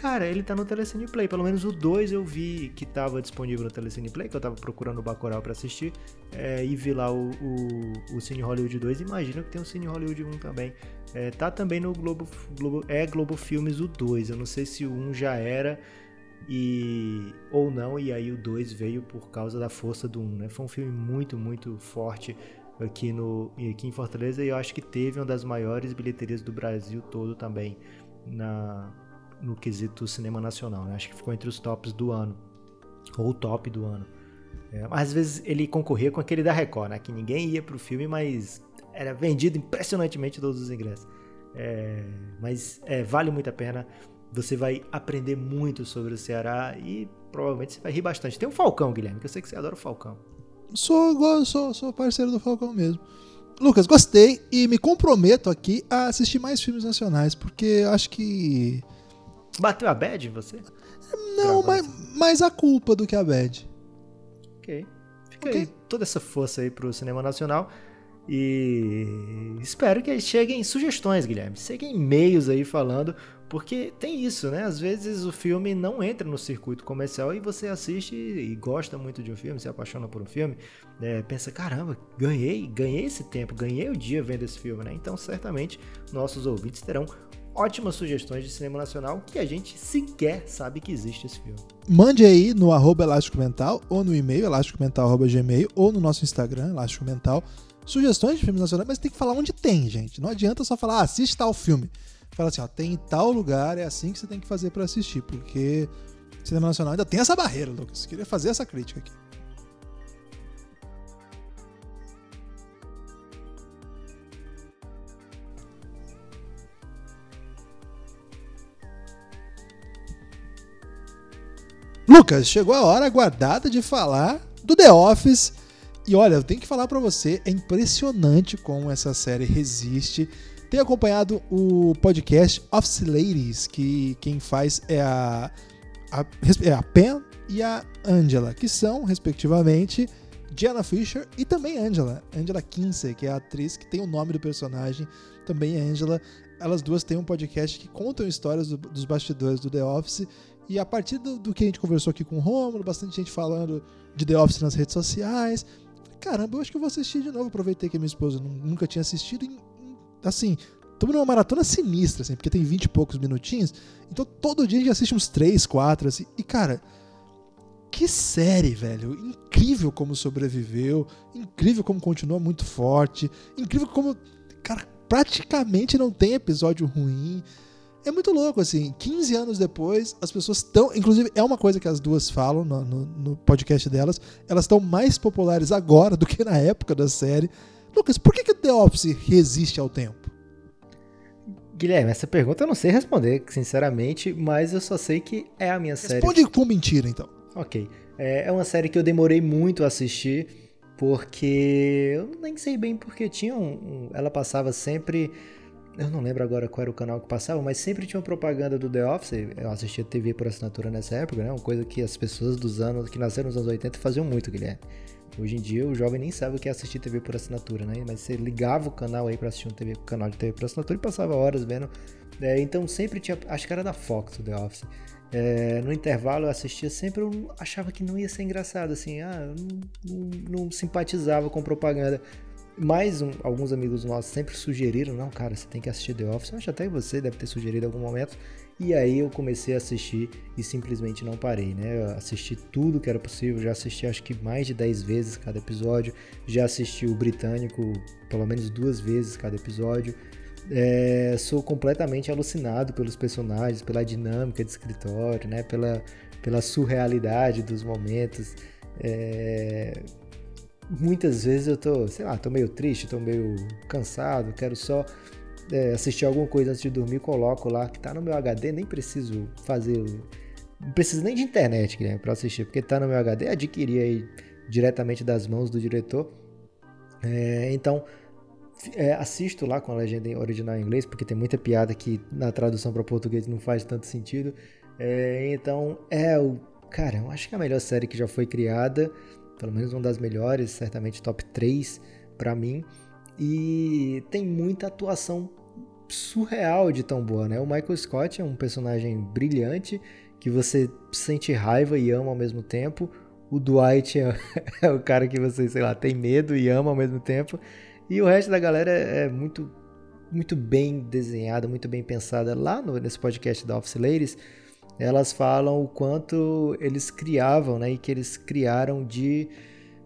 Cara, ele tá no Telecine Play. Pelo menos o 2 eu vi que tava disponível no Telecine Play, que eu tava procurando o Bacurau pra assistir. É, e vi lá o, o, o, Cine Hollywood 2. Imagino que tem o Cine Hollywood 1 também. É, tá também no Globo, Globo. É Globo Filmes o 2. Eu não sei se o 1 já era e ou não, e aí o 2 veio por causa da força do 1, um, né? Foi um filme muito, muito forte aqui, no, aqui em Fortaleza e eu acho que teve uma das maiores bilheterias do Brasil todo também na, no quesito cinema nacional, né? Acho que ficou entre os tops do ano, ou o top do ano. É, às vezes ele concorria com aquele da Record, né? Que ninguém ia pro filme, mas era vendido impressionantemente todos os ingressos. É, mas é, vale muito a pena. Você vai aprender muito sobre o Ceará e provavelmente você vai rir bastante. Tem um Falcão, Guilherme, que eu sei que você adora o Falcão. Sou, sou, sou parceiro do Falcão mesmo. Lucas, gostei e me comprometo aqui a assistir mais filmes nacionais, porque acho que Bateu a bad em você? Não, mas mais a culpa do que a bad. Ok. Fica okay. aí toda essa força aí pro cinema nacional. E espero que cheguem sugestões, Guilherme. Cheguem e-mails aí falando, porque tem isso, né? Às vezes o filme não entra no circuito comercial e você assiste e gosta muito de um filme, se apaixona por um filme, né? pensa, caramba, ganhei, ganhei esse tempo, ganhei o dia vendo esse filme, né? Então certamente nossos ouvintes terão ótimas sugestões de cinema nacional que a gente sequer sabe que existe esse filme. Mande aí no arroba Mental, ou no e-mail elasticomental.gmail ou no nosso Instagram, Elástico Mental, sugestões de filmes nacionais, mas tem que falar onde tem, gente. Não adianta só falar, ah, assiste tal filme. Fala assim, ó, tem em tal lugar, é assim que você tem que fazer para assistir, porque cinema nacional ainda tem essa barreira, Lucas. Queria fazer essa crítica aqui. Lucas, chegou a hora aguardada de falar do The Office. E olha, eu tenho que falar para você, é impressionante como essa série resiste. Tenho acompanhado o podcast Office Ladies, que quem faz é a, a, é a Pen e a Angela, que são, respectivamente, Jenna Fisher e também Angela. Angela Kinsey, que é a atriz que tem o nome do personagem, também é Angela. Elas duas têm um podcast que contam histórias do, dos bastidores do The Office e a partir do, do, que a gente conversou aqui com o Romulo, bastante gente falando de The Office nas redes sociais. Caramba, eu acho que eu vou assistir de novo. Aproveitei que a minha esposa nunca tinha assistido. E, assim, estamos numa maratona sinistra, assim, porque tem 20 e poucos minutinhos. Então todo dia a gente assiste uns 3, 4, assim. E, cara, que série, velho. Incrível como sobreviveu. Incrível como continua muito forte. Incrível como, cara, praticamente não tem episódio ruim. É muito louco, assim. 15 anos depois, as pessoas estão. Inclusive, é uma coisa que as duas falam no, no, no podcast delas. Elas estão mais populares agora do que na época da série. Lucas, por que, que The Office resiste ao tempo? Guilherme, essa pergunta eu não sei responder, sinceramente, mas eu só sei que é a minha Responde série. Responde com mentira, então. Ok. É, é uma série que eu demorei muito a assistir, porque eu nem sei bem porque tinha um, um ela passava sempre eu não lembro agora qual era o canal que passava, mas sempre tinha uma propaganda do The Office. Eu assistia TV por assinatura nessa época, né? Uma coisa que as pessoas dos anos que nasceram nos anos 80 faziam muito, Guilherme. Hoje em dia o jovem nem sabe o que é assistir TV por assinatura, né? Mas você ligava o canal aí para assistir um TV, canal de TV por assinatura e passava horas vendo. É, então sempre tinha, acho que era da Fox o The Office. É, no intervalo eu assistia sempre, eu achava que não ia ser engraçado, assim, ah, não, não, não simpatizava com propaganda mais um, alguns amigos nossos sempre sugeriram, não, cara, você tem que assistir The Office. Eu acho até que você deve ter sugerido em algum momento. E aí eu comecei a assistir e simplesmente não parei, né? Eu assisti tudo que era possível, já assisti acho que mais de 10 vezes cada episódio, já assisti o britânico pelo menos duas vezes cada episódio. É, sou completamente alucinado pelos personagens, pela dinâmica de escritório, né? Pela, pela surrealidade dos momentos. É, muitas vezes eu tô, sei lá, tô meio triste, tô meio cansado, quero só é, assistir alguma coisa antes de dormir, coloco lá que tá no meu HD, nem preciso fazer, não preciso nem de internet, Guilherme, para assistir, porque tá no meu HD, adquiri aí diretamente das mãos do diretor. É, então, é, assisto lá com a legenda original em inglês, porque tem muita piada que na tradução para português não faz tanto sentido. É, então, é o cara, eu acho que é a melhor série que já foi criada, pelo menos uma das melhores, certamente top 3 para mim. E tem muita atuação surreal de tão boa, né? O Michael Scott é um personagem brilhante que você sente raiva e ama ao mesmo tempo. O Dwight é, é, o cara que você, sei lá, tem medo e ama ao mesmo tempo. E o resto da galera é muito muito bem desenhada, muito bem pensada. Lá no, nesse podcast da Office Ladies, elas falam o quanto eles criavam, né? E que eles criaram de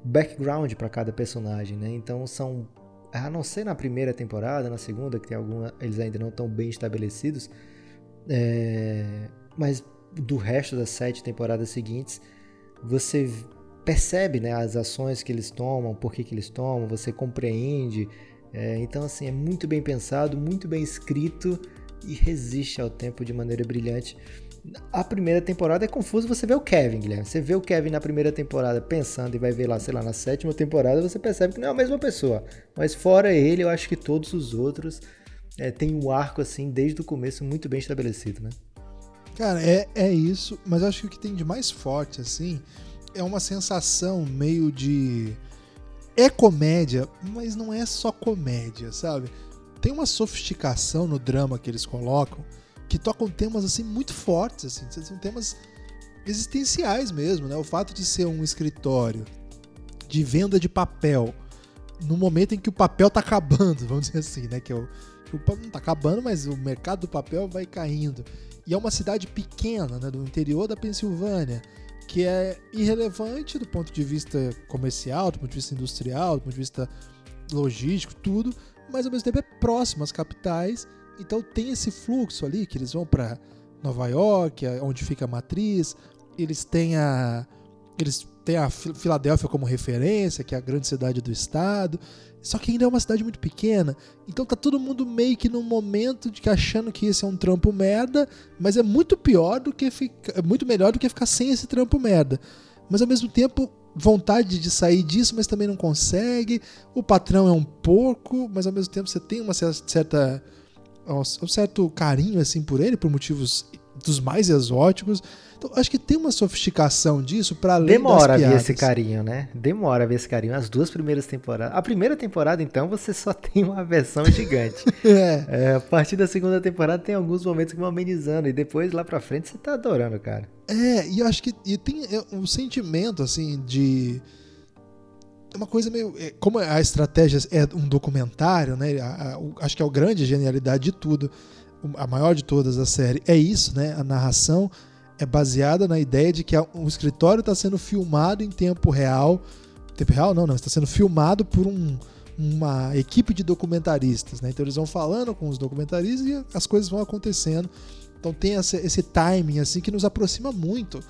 background para cada personagem, né? Então são a não ser na primeira temporada, na segunda, que tem alguma, eles ainda não estão bem estabelecidos, é, mas do resto das sete temporadas seguintes, você percebe né, as ações que eles tomam, por que, que eles tomam, você compreende. É, então, assim, é muito bem pensado, muito bem escrito e resiste ao tempo de maneira brilhante a primeira temporada é confuso você vê o Kevin, Guilherme. Você vê o Kevin na primeira temporada pensando e vai ver lá, sei lá, na sétima temporada, você percebe que não é a mesma pessoa. Mas fora ele, eu acho que todos os outros é, têm um arco, assim, desde o começo muito bem estabelecido, né? Cara, é, é isso, mas acho que o que tem de mais forte, assim, é uma sensação meio de. É comédia, mas não é só comédia, sabe? Tem uma sofisticação no drama que eles colocam que tocam temas assim muito fortes, assim, são temas existenciais mesmo, né? O fato de ser um escritório de venda de papel no momento em que o papel está acabando, vamos dizer assim, né? Que é o, o não está acabando, mas o mercado do papel vai caindo. E é uma cidade pequena, né, do interior da Pensilvânia, que é irrelevante do ponto de vista comercial, do ponto de vista industrial, do ponto de vista logístico, tudo, mas ao mesmo tempo é próximo às capitais então tem esse fluxo ali que eles vão para Nova York, é onde fica a matriz, eles têm a eles têm a Filadélfia como referência, que é a grande cidade do estado. Só que ainda é uma cidade muito pequena. Então tá todo mundo meio que num momento de que achando que esse é um trampo merda, mas é muito pior do que ficar, é muito melhor do que ficar sem esse trampo merda. Mas ao mesmo tempo vontade de sair disso, mas também não consegue. O patrão é um porco, mas ao mesmo tempo você tem uma certa um certo carinho assim por ele, por motivos dos mais exóticos. Então, acho que tem uma sofisticação disso para além Demora das a ver esse carinho, né? Demora a ver esse carinho. As duas primeiras temporadas. A primeira temporada, então, você só tem uma versão gigante. é. É, a partir da segunda temporada tem alguns momentos que vão amenizando. E depois, lá pra frente, você tá adorando, cara. É, e eu acho que e tem um sentimento, assim, de é uma coisa meio. É, como a estratégia é um documentário, né? A, a, o, acho que é a grande genialidade de tudo, a maior de todas da série, é isso, né? A narração é baseada na ideia de que o escritório está sendo filmado em tempo real. Tempo real? Não, não, está sendo filmado por um, uma equipe de documentaristas, né? Então eles vão falando com os documentaristas e as coisas vão acontecendo. Então tem esse, esse timing assim que nos aproxima muito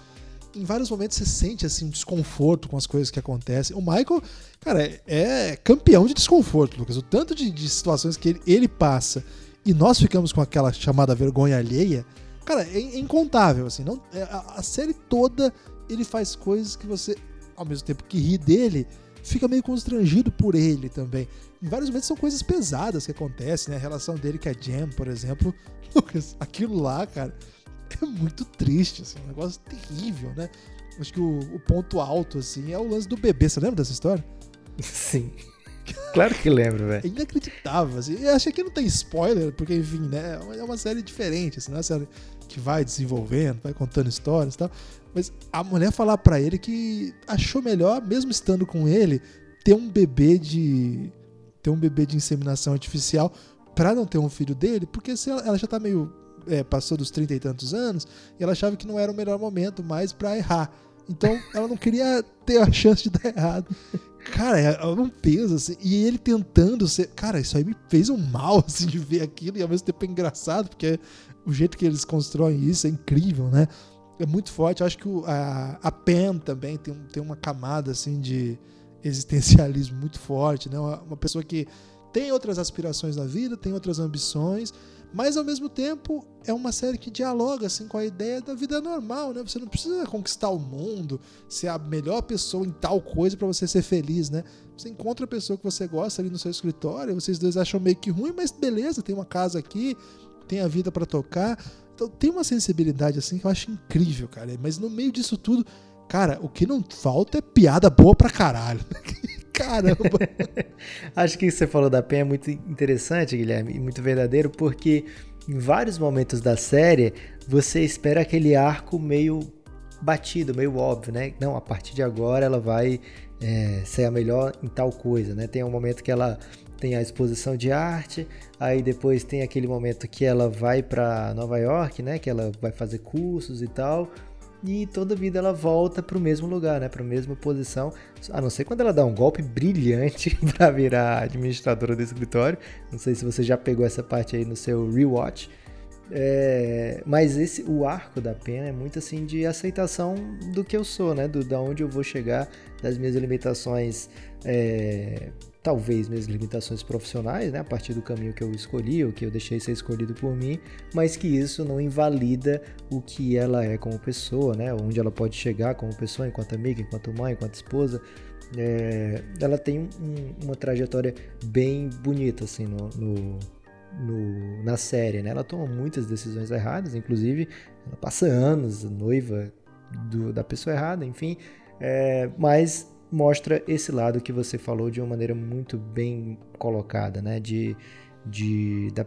em vários momentos você sente assim um desconforto com as coisas que acontecem. O Michael, cara, é, é campeão de desconforto, Lucas. O tanto de, de situações que ele, ele, passa e nós ficamos com aquela chamada vergonha alheia, cara, é, é incontável. Assim, não, é, a, a, série toda ele faz coisas que você, ao mesmo tempo que ri dele, fica meio constrangido por ele também. Em vários momentos são coisas pesadas que acontecem, né? A relação dele com a Jam, por exemplo. Lucas, aquilo lá, cara é muito triste, assim, um negócio terrível, né? Acho que o, o ponto alto, assim, é o lance do bebê. Você lembra dessa história? Sim. Claro que lembro, velho. É inacreditável, assim. Eu achei que não tem spoiler, porque, enfim, né? É uma série diferente, assim, não é uma série que vai desenvolvendo, vai contando histórias e tal. Mas a mulher falar para ele que achou melhor, mesmo estando com ele, ter um bebê de. ter um bebê de inseminação artificial para não ter um filho dele, porque se ela, ela já tá meio é, passou dos trinta e tantos anos e ela achava que não era o melhor momento mais para errar. Então ela não queria ter a chance de dar errado. Cara, é, é um peso, assim. E ele tentando ser. Cara, isso aí me fez um mal, assim, de ver aquilo e ao mesmo tempo é engraçado, porque o jeito que eles constroem isso é incrível, né? É muito forte. Eu acho que o, a, a Pen também tem, tem uma camada, assim, de existencialismo muito forte, né? Uma, uma pessoa que tem outras aspirações na vida, tem outras ambições, mas ao mesmo tempo é uma série que dialoga assim com a ideia da vida normal, né? Você não precisa conquistar o mundo, ser a melhor pessoa em tal coisa para você ser feliz, né? Você encontra a pessoa que você gosta ali no seu escritório, vocês dois acham meio que ruim, mas beleza, tem uma casa aqui, tem a vida para tocar. Então tem uma sensibilidade assim que eu acho incrível, cara. Mas no meio disso tudo, cara, o que não falta é piada boa pra caralho. Caramba! acho que você falou da Pen é muito interessante, Guilherme, e muito verdadeiro, porque em vários momentos da série você espera aquele arco meio batido, meio óbvio, né? Não, a partir de agora ela vai é, ser a melhor em tal coisa, né? Tem um momento que ela tem a exposição de arte, aí depois tem aquele momento que ela vai para Nova York, né? Que ela vai fazer cursos e tal. E toda vida ela volta para o mesmo lugar, né? Para a mesma posição, a não ser quando ela dá um golpe brilhante para virar administradora do escritório. Não sei se você já pegou essa parte aí no seu rewatch. É, mas esse, o arco da pena é muito assim de aceitação do que eu sou, né? Do, da onde eu vou chegar, das minhas limitações, é, talvez minhas limitações profissionais, né? A partir do caminho que eu escolhi, ou que eu deixei ser escolhido por mim, mas que isso não invalida o que ela é como pessoa, né? Onde ela pode chegar como pessoa, enquanto amiga, enquanto mãe, enquanto esposa. É, ela tem um, uma trajetória bem bonita, assim, no, no no, na série, né? Ela toma muitas decisões erradas, inclusive ela passa anos noiva do, da pessoa errada, enfim, é, mas mostra esse lado que você falou de uma maneira muito bem colocada, né? De, de da,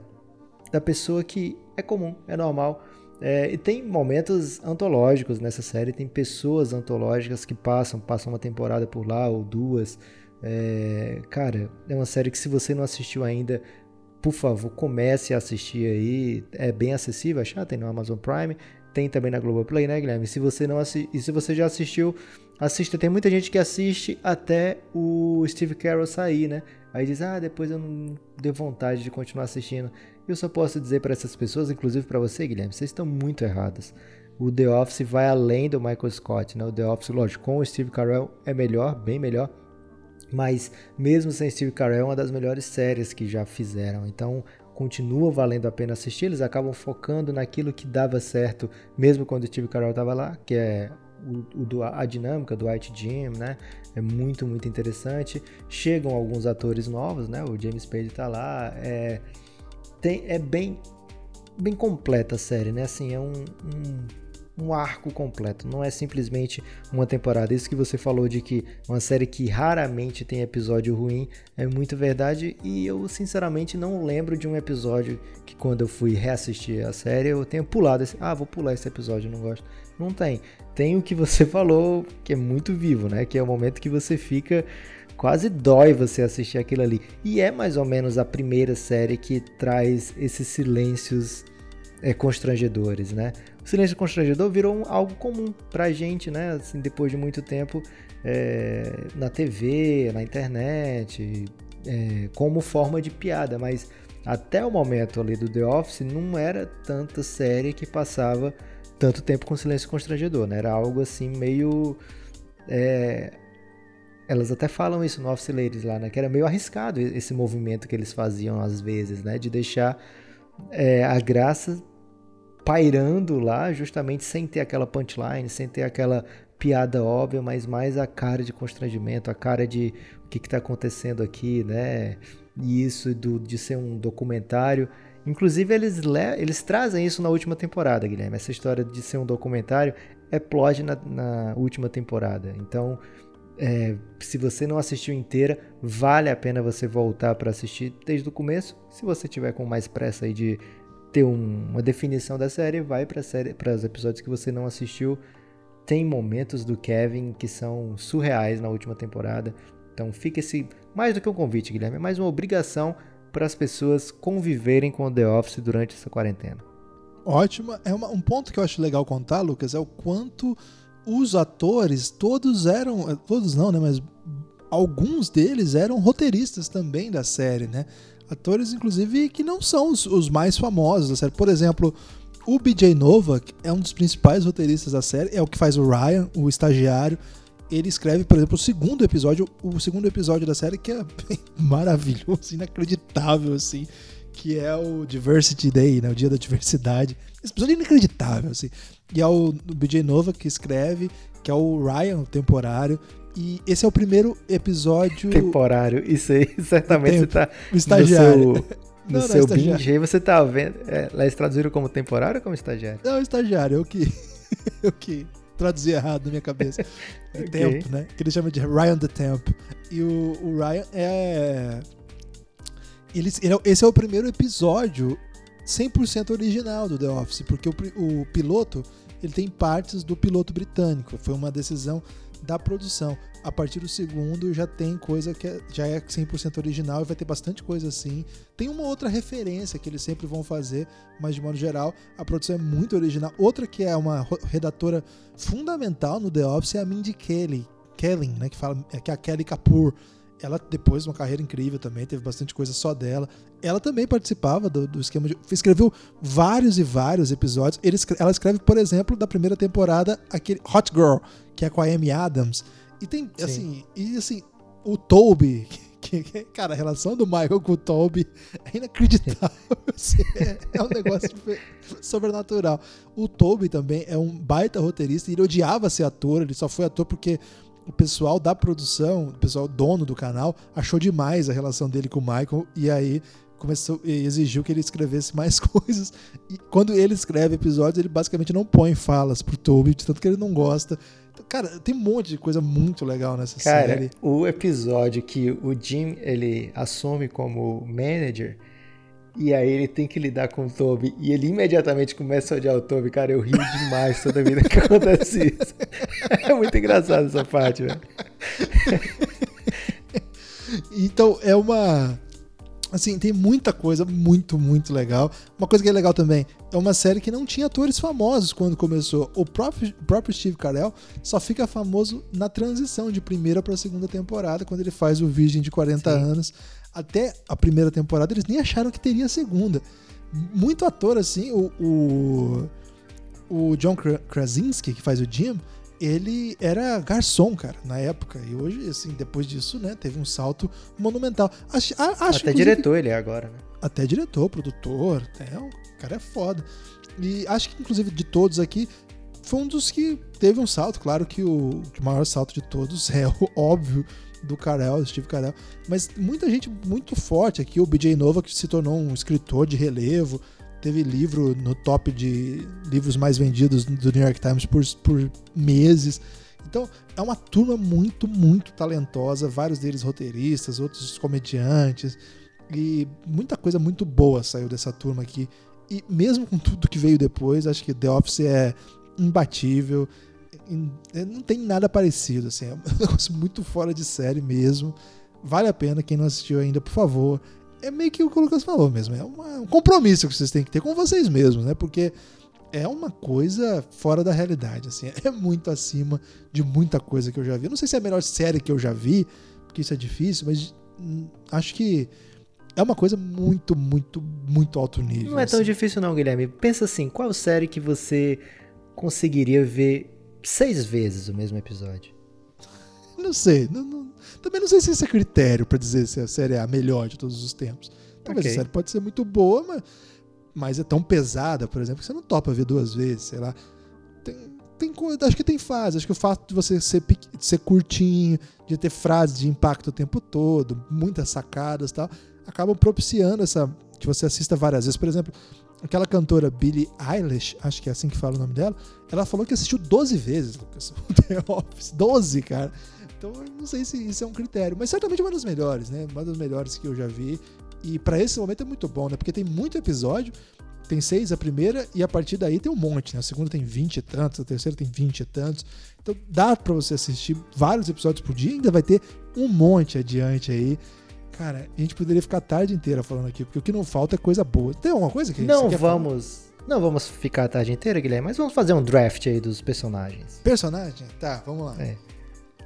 da pessoa que é comum, é normal. É, e tem momentos antológicos nessa série, tem pessoas antológicas que passam, passam uma temporada por lá ou duas. É, cara, é uma série que se você não assistiu ainda, por favor, comece a assistir aí. É bem acessível achar, tem no Amazon Prime, tem também na Globoplay, né, Guilherme? Se você não assi e se você já assistiu, assista. Tem muita gente que assiste até o Steve Carell sair, né? Aí diz: "Ah, depois eu não deu vontade de continuar assistindo". Eu só posso dizer para essas pessoas, inclusive para você, Guilherme, vocês estão muito erradas. O The Office vai além do Michael Scott, né? O The Office, lógico, com o Steve Carell é melhor, bem melhor mas mesmo sem Steve Carell, é uma das melhores séries que já fizeram. Então, continua valendo a pena assistir. Eles acabam focando naquilo que dava certo, mesmo quando Steve Carell estava lá, que é o, o, a dinâmica do White Jim, né? É muito, muito interessante. Chegam alguns atores novos, né? O James Spade está lá. É, tem, é bem, bem completa a série, né? Assim, é um, um um arco completo, não é simplesmente uma temporada. Isso que você falou de que uma série que raramente tem episódio ruim é muito verdade e eu sinceramente não lembro de um episódio que quando eu fui reassistir a série eu tenha pulado esse, ah, vou pular esse episódio, não gosto. Não tem. Tem o que você falou que é muito vivo, né? Que é o momento que você fica quase dói você assistir aquilo ali. E é mais ou menos a primeira série que traz esses silêncios é, constrangedores, né? O silêncio constrangedor virou algo comum pra gente, né? Assim, depois de muito tempo é, na TV, na internet, é, como forma de piada, mas até o momento ali do The Office não era tanta série que passava tanto tempo com silêncio constrangedor, né? Era algo assim meio. É, elas até falam isso no Office Ladies lá, né? Que era meio arriscado esse movimento que eles faziam às vezes, né? De deixar é, a graça pairando lá, justamente sem ter aquela punchline, sem ter aquela piada óbvia, mas mais a cara de constrangimento, a cara de o que está acontecendo aqui, né? E isso do, de ser um documentário. Inclusive, eles, eles trazem isso na última temporada, Guilherme. Essa história de ser um documentário é plot na, na última temporada. Então, é, se você não assistiu inteira, vale a pena você voltar para assistir desde o começo. Se você tiver com mais pressa aí de ter um, uma definição da série, vai para os episódios que você não assistiu. Tem momentos do Kevin que são surreais na última temporada. Então fica esse mais do que um convite, Guilherme, é mais uma obrigação para as pessoas conviverem com o The Office durante essa quarentena. Ótimo. É uma, um ponto que eu acho legal contar, Lucas, é o quanto os atores, todos eram, todos não, né, mas alguns deles eram roteiristas também da série, né? Atores, inclusive, que não são os, os mais famosos da série. Por exemplo, o BJ Novak é um dos principais roteiristas da série, é o que faz o Ryan, o estagiário. Ele escreve, por exemplo, o segundo episódio, o segundo episódio da série que é maravilhoso, inacreditável assim, que é o Diversity Day, né, o dia da diversidade. Esse episódio é inacreditável assim. E é o, BJ Novak que escreve, que é o Ryan, o temporário, e esse é o primeiro episódio. Temporário, isso aí, certamente você tá. O estagiário. No seu, no Não, não, seu binge aí você tá vendo. É, lá eles traduziram como temporário ou como estagiário? Não, estagiário, eu que. Eu que traduzi errado na minha cabeça. The Ok. Temp, né? Que ele chama de Ryan the Temp. E o, o Ryan é. Ele, ele é- esse é o primeiro episódio 100% original do The Office, porque o, o piloto ele tem partes do piloto britânico. Foi uma decisão da produção. A partir do segundo já tem coisa que é- já é 100% original e vai ter bastante coisa assim. Tem uma outra referência que eles sempre vão fazer, mas de modo geral a produção é muito original. Outra que é uma redatora fundamental no The Office é a Mindy Kelly, Kelly, né, que fala que é a Kelly Kapoor. Ela depois uma carreira incrível também, teve bastante coisa só dela. Ela também participava do, do esquema de escreveu vários e vários episódios. Ele ela escreve, por exemplo, da primeira temporada aquele Hot Girl, que é com a Amy Adams. E tem Sim. assim, e assim, o Toby, que, que- cara, a relação do Michael com o Toby é inacreditável. assim, é, é um negócio sobrenatural. O Toby também é um baita roteirista e ele odiava ser ator, ele só foi ator porque o pessoal da produção, o pessoal dono do canal, achou demais a relação dele com o Michael e aí começou e exigiu que ele escrevesse mais coisas. E quando ele escreve episódios, ele basicamente não põe falas pro Toby, de tanto que ele não gosta. Cara, tem um monte de coisa muito legal nessa Cara, série. o episódio que o Jim ele assume como manager e aí ele tem que lidar com o Toby e ele imediatamente começa a odiar o Toby, cara, eu rio demais toda vida que acontece isso. É muito engraçado essa parte, velho. Então é uma. Assim, tem muita coisa muito, muito legal. Uma coisa que é legal também, é uma série que não tinha atores famosos quando começou. O próprio, próprio Steve Carell só fica famoso na transição de primeira para segunda temporada, quando ele faz o Virgem de 40 Sim. anos. Até a primeira temporada, eles nem acharam que teria a segunda. Muito ator, assim, o, o, o John Kra- Krasinski, que faz o Jim, ele era garçom, cara, na época. E hoje, assim, depois disso, né, teve um salto monumental. Acho, acho Até diretor ele é agora, né? Até diretor, produtor, é, o cara é foda. E acho que, inclusive, de todos aqui, foi um dos que teve um salto. Claro que o, que o maior salto de todos é o óbvio do Carell, do Steve Carell. Mas muita gente muito forte aqui. O BJ Nova, que se tornou um escritor de relevo. Teve livro no top de livros mais vendidos do New York Times por, por meses. Então, é uma turma muito, muito talentosa. Vários deles roteiristas, outros comediantes. E muita coisa muito boa saiu dessa turma aqui. E mesmo com tudo que veio depois, acho que The Office é imbatível. É, Não tem nada parecido, assim. É um negócio muito fora de série mesmo. Vale a pena, quem não assistiu ainda, por favor. É meio que o que o Lucas falou mesmo. É uma- um compromisso que vocês têm que ter com vocês mesmos, né? Porque é uma coisa fora da realidade, assim. É muito acima de muita coisa que eu já vi. Eu não sei se é a melhor série que eu já vi, porque isso é difícil, mas hum, acho que é uma coisa muito, muito, muito alto nível. Não é tão assim. difícil não, Guilherme. Pensa assim, qual série que você conseguiria ver seis vezes o mesmo episódio? Não sei. não- não- também não sei se esse é critério pra dizer se a série é a melhor de todos os tempos. Talvez Ok. a série pode ser muito boa, mas, mas é tão pesada, por exemplo, que você não topa ver duas vezes, sei lá. Tem, tem acho que tem fase. Acho que o fato de você ser, de ser curtinho, de ter frases de impacto o tempo todo, muitas sacadas e tal, acabam propiciando essa que você assista várias vezes. Por exemplo, aquela cantora Billie Eilish, acho que é assim que fala o nome dela, ela falou que assistiu 12 vezes, Lucas, o The Office. 12, cara. Então eu não sei se isso é um critério, mas certamente uma das melhores, né? Uma das melhores que eu já vi. E pra esse momento é muito bom, né? Porque tem muito episódio, tem seis a primeira, e a partir daí tem um monte, né? A segunda tem 20 e tantos, a terceira tem 20 e tantos. Então dá pra você assistir vários episódios por dia, ainda vai ter um monte adiante aí. Cara, a gente poderia ficar a tarde inteira falando aqui, porque o que não falta é coisa boa. Tem alguma coisa que Não quer falar? vamos. Não vamos ficar a tarde inteira, Guilherme, mas vamos fazer um draft aí dos personagens. Personagem? Tá, vamos lá. É.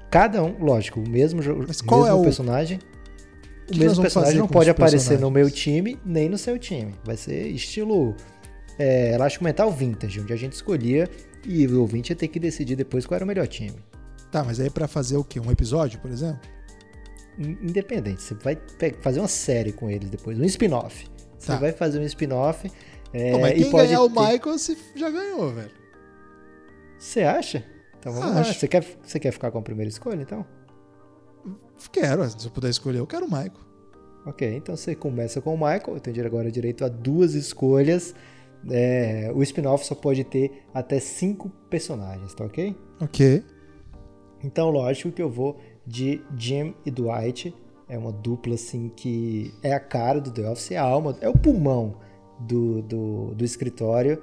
Cada um, lógico, o mesmo, Mas o qual mesmo é o- personagem. O mesmo vamos personagem não pode aparecer no meu time nem no seu time. Vai ser estilo é, Elástico Mental Vintage, onde a gente escolhia e o ouvinte ia ter que decidir depois qual era o melhor time. Tá, mas aí pra fazer o quê? Um episódio, por exemplo? In- Independente, você vai fazer uma série com eles depois, um spin-off. Você Tá. vai fazer um spin-off. é, mas e quem ganhar o ter- Michael se já ganhou, velho. Você acha? Então vamos lá. Acho. Você quer, você quer ficar com a primeira escolha, então? Quero, se eu puder escolher, eu quero o Michael. Ok, então você começa com o Michael, eu tenho agora direito a duas escolhas. É, o spin-off só pode ter até cinco personagens, tá ok? Ok. Então, lógico que eu vou de Jim e Dwight. É uma dupla assim que é a cara do The Office, é a alma, é o pulmão do, do, do escritório.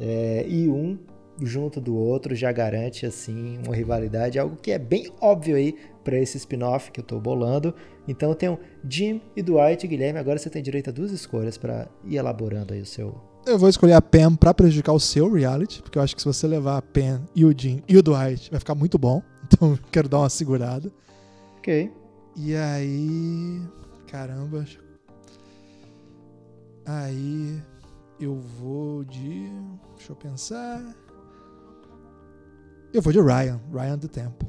É, e um junto do outro já garante assim uma rivalidade, algo que é bem óbvio aí para esse spin-off que eu estou bolando. Então eu tenho Jim e Dwight, Guilherme, agora você tem direito a duas escolhas para ir elaborando aí o seu eu vou escolher a Pam para prejudicar o seu reality, porque eu acho que se você levar a Pam e o Jim e o Dwight, vai ficar muito bom. Então quero dar uma segurada. Ok. E aí. Caramba. Aí. Eu vou de. Deixa eu pensar. Eu vou de Ryan. Ryan do Tempo.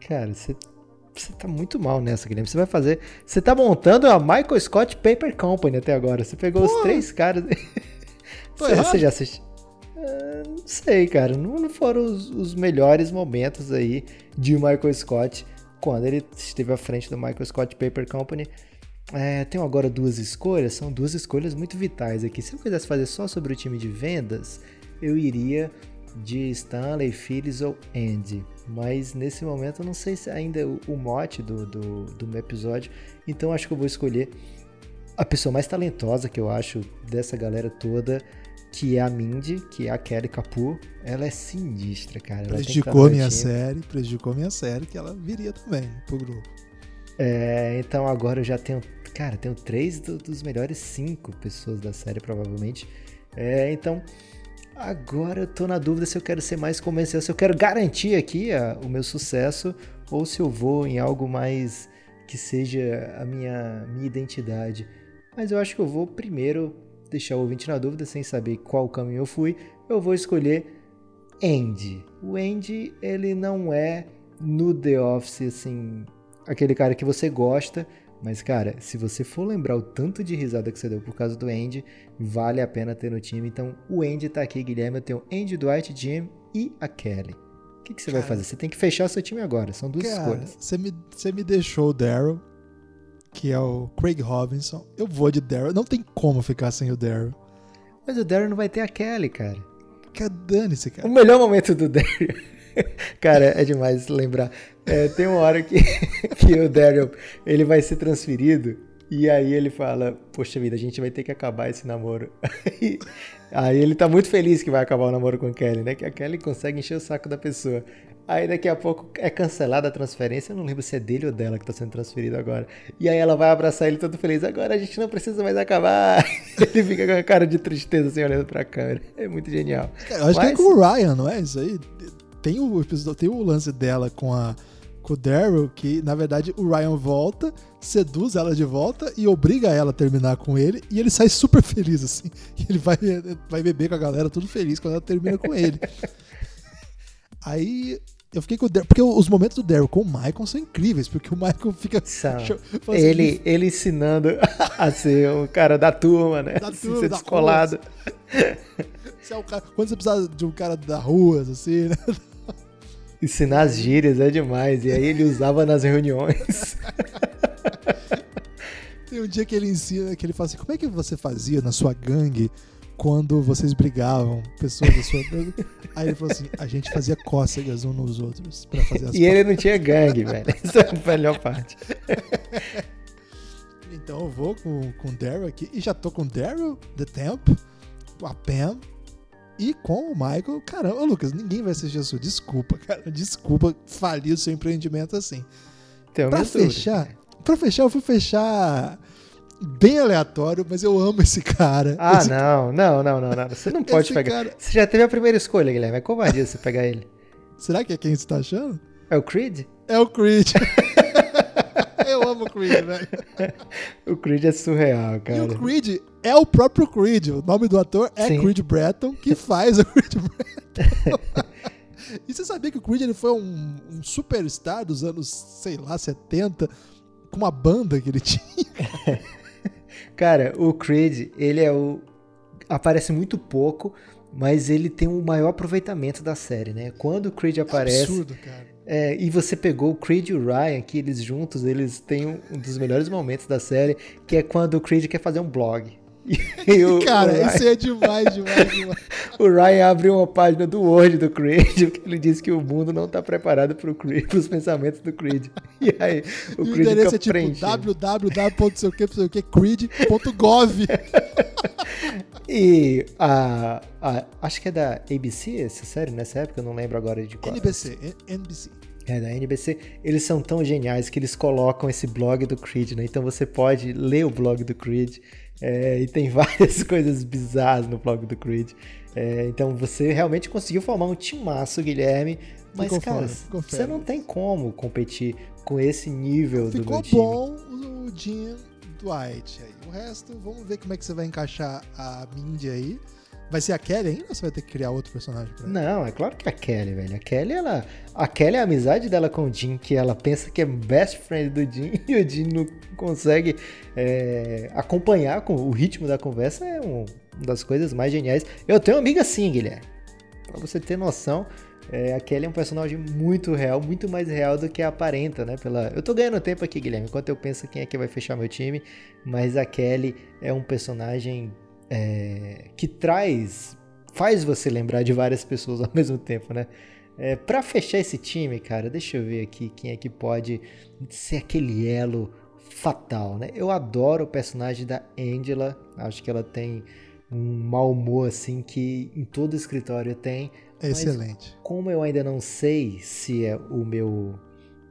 Cara, você você tá muito mal nessa, Guilherme. Você vai fazer. Você tá montando a Michael Scott Paper Company até agora. Você pegou os três caras. Você, você, já assistiu? Uh, não sei, cara. Não, foram os, os, melhores momentos aí de Michael Scott quando ele esteve à frente do Michael Scott Paper Company. É, tenho agora duas escolhas. São duas escolhas muito vitais aqui. Se eu quisesse fazer só sobre o time de vendas, eu iria de Stanley, Phillips ou Andy. Mas nesse momento eu não sei se ainda é o, o mote do, do, do meu episódio. Então acho que eu vou escolher a pessoa mais talentosa que eu acho dessa galera toda, que é a Mindy, que é a Kelly Kapoor. Ela é sinistra, cara. Ela prejudicou minha série, prejudicou minha série, que ela viria também pro grupo. É, então agora eu já tenho, cara, tenho três do, dos melhores cinco pessoas da série, provavelmente. É, então Agora eu tô na dúvida se eu quero ser mais comercial, se eu quero garantir aqui a, o meu sucesso ou se eu vou em algo mais que seja a minha, minha identidade. Mas eu acho que eu vou primeiro deixar o ouvinte na dúvida, sem saber qual caminho eu fui. Eu vou escolher Andy. O Andy, ele não é no The Office, assim, aquele cara que você gosta, mas, cara, se você for lembrar o tanto de risada que você deu por causa do Andy, vale a pena ter no time. Então, o Andy tá aqui, Guilherme. Eu tenho Andy, Dwight, Jim e a Kelly. O que, que você cara, vai fazer? Você tem que fechar seu time agora. São duas cara, escolhas. Você me, você me deixou o Daryl, que é o Craig Robinson. Eu vou de Daryl. Não tem como ficar sem o Daryl. Mas o Daryl não vai ter a Kelly, cara. Que dane-se, cara. O melhor momento do Daryl. cara, é demais lembrar. É, tem uma hora que, que o Daryl ele vai ser transferido e aí ele fala: Poxa vida, a gente vai ter que acabar esse namoro. aí ele tá muito feliz que vai acabar o namoro com a Kelly, né? Que a Kelly consegue encher o saco da pessoa. Aí daqui a pouco é cancelada a transferência. Eu não lembro se é dele ou dela que tá sendo transferido agora. E aí ela vai abraçar ele todo feliz. Agora a gente não precisa mais acabar. ele fica com a cara de tristeza assim olhando pra câmera. É muito genial. Eu acho Mas... que é com o Ryan, não é? Isso aí. Tem o, tem o lance dela com a com o Daryl, que na verdade o Ryan volta, seduz ela de volta e obriga ela a terminar com ele, e ele sai super feliz, assim. Ele vai, vai beber com a galera, tudo feliz quando ela termina com ele. Aí eu fiquei com o Daryl, porque os momentos do Daryl com o Michael são incríveis, porque o Michael fica. Ele, ele ensinando a ser o cara da turma, né? Da turma, ser descolado. Você é cara, quando você precisa de um cara da rua, assim, né? Ensinar as gírias é demais. E aí ele usava nas reuniões. Tem um dia que ele ensina, que ele fala assim, como é que você fazia na sua gangue quando vocês brigavam, pessoas da sua Aí ele falou assim, a gente fazia cócegas uns nos outros para fazer as E ele não tinha gangue, velho. Essa é a melhor parte. então eu vou com, com o Daryl aqui. E já tô com o Daryl, The Temp, a Pam, e com o Michael, caramba, Lucas, ninguém vai assistir a sua. Desculpa, cara. Desculpa falir o seu empreendimento assim. Tem pra fechar, pra fechar, eu vou fechar bem aleatório, mas eu amo esse cara. Ah, esse... não, não, não, não, não. Você não pode pegar. Cara... Você já teve a primeira escolha, Guilherme. É covardia você pegar ele. Será que é quem você tá achando? É o Creed? É o Creed. Eu amo o Creed, velho. o Creed é surreal, cara. E o Creed é o próprio Creed. O nome do ator é Sim. Creed Bratton, que faz o Creed Bratton. e você sabia que o Creed ele foi um, um superstar dos anos, sei lá, 70, com uma banda que ele tinha? cara, o Creed, ele é o. Aparece muito pouco mas ele tem o maior aproveitamento da série, né? Quando o Creed aparece. Absurdo, cara. É, e você pegou o Creed e o Ryan, que eles juntos, eles têm um, dos melhores momentos da série, que é quando o Creed quer fazer um blog. O, cara, o Ryan... isso é demais, demais, demais. o Ryan abriu uma página do Word do Creed, porque ele disse que o mundo não está preparado para os pensamentos do Creed. E aí, o, e Creed o endereço é tipo www.creed.gov. e a, a, acho que é da ABC essa série nessa época, eu não lembro agora de qual. NBC, NBC. É, da NBC, eles são tão geniais que eles colocam esse blog do Creed, né? Então você pode ler o blog do Creed é, e tem várias coisas bizarras no blog do Creed. É, então você realmente conseguiu formar um timaço, Guilherme. Mas, cara, você não tem como competir com esse nível Ficou do meu time. bom o Jim Dwight aí. O resto, vamos ver como é que você vai encaixar a Mindy aí. Vai ser a Kelly ainda ou você vai ter que criar outro personagem pra ela? Não, é claro que é a Kelly, velho. A Kelly, ela. A Kelly é a amizade dela com o Jim, que ela pensa que é best friend do Jim e o Jim não consegue é, acompanhar com o ritmo da conversa. É um, uma das coisas mais geniais. Eu tenho uma amiga assim, Guilherme. Pra você ter noção, é, a Kelly é um personagem muito real, muito mais real do que aparenta, né? Pela... Eu tô ganhando tempo aqui, Guilherme, enquanto eu penso quem é que vai fechar meu time, mas a Kelly é um personagem é, que traz, faz você lembrar de várias pessoas ao mesmo tempo, né? É, para fechar esse time, cara, deixa eu ver aqui quem é que pode ser aquele elo fatal, né? Eu adoro o personagem da Angela, acho que ela tem um mau humor assim que em todo escritório tem. Excelente. como eu ainda não sei se é o meu,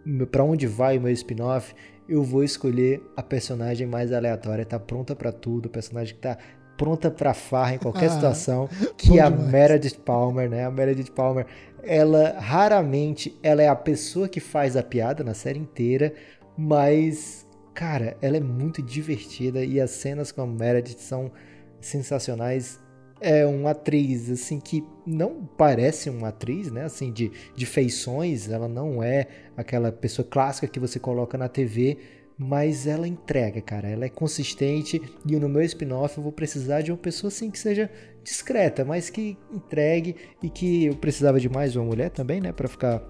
meu para onde vai o meu spin-off, eu vou escolher a personagem mais aleatória, tá pronta para tudo, personagem que tá pronta para farra em qualquer ah, situação, que a Meredith Palmer, né? A Meredith Palmer, ela raramente ela é a pessoa que faz a piada na série inteira, mas cara, ela é muito divertida e as cenas com a Meredith são sensacionais. É uma atriz assim que não parece uma atriz, né? Assim de, de feições, ela não é aquela pessoa clássica que você coloca na TV, mas ela entrega, cara. Ela é consistente e no meu spin-off eu vou precisar de uma pessoa assim que seja discreta, mas que entregue e que eu precisava de mais uma mulher também, né, para ficar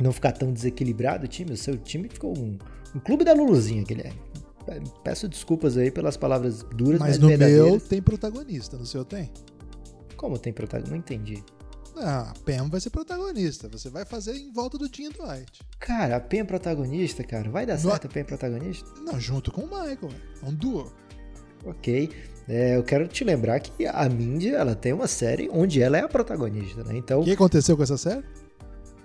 não ficar tão desequilibrado o time. O seu time ficou um, um clube da Luluzinha, Guilherme. Peço desculpas aí pelas palavras duras, mas, mas no meu tem protagonista, no seu tem? Como tem protagonista? Não entendi. Ah, a Pam vai ser protagonista. Você vai fazer em volta do Jim Dwight. Cara, a Pam é protagonista, cara. Vai dar certo a Pam é protagonista? Não, junto com o Michael. É um duo. Ok. É, eu quero te lembrar que a Mindy, ela tem uma série onde ela é a protagonista, né? Então... O que aconteceu com essa série?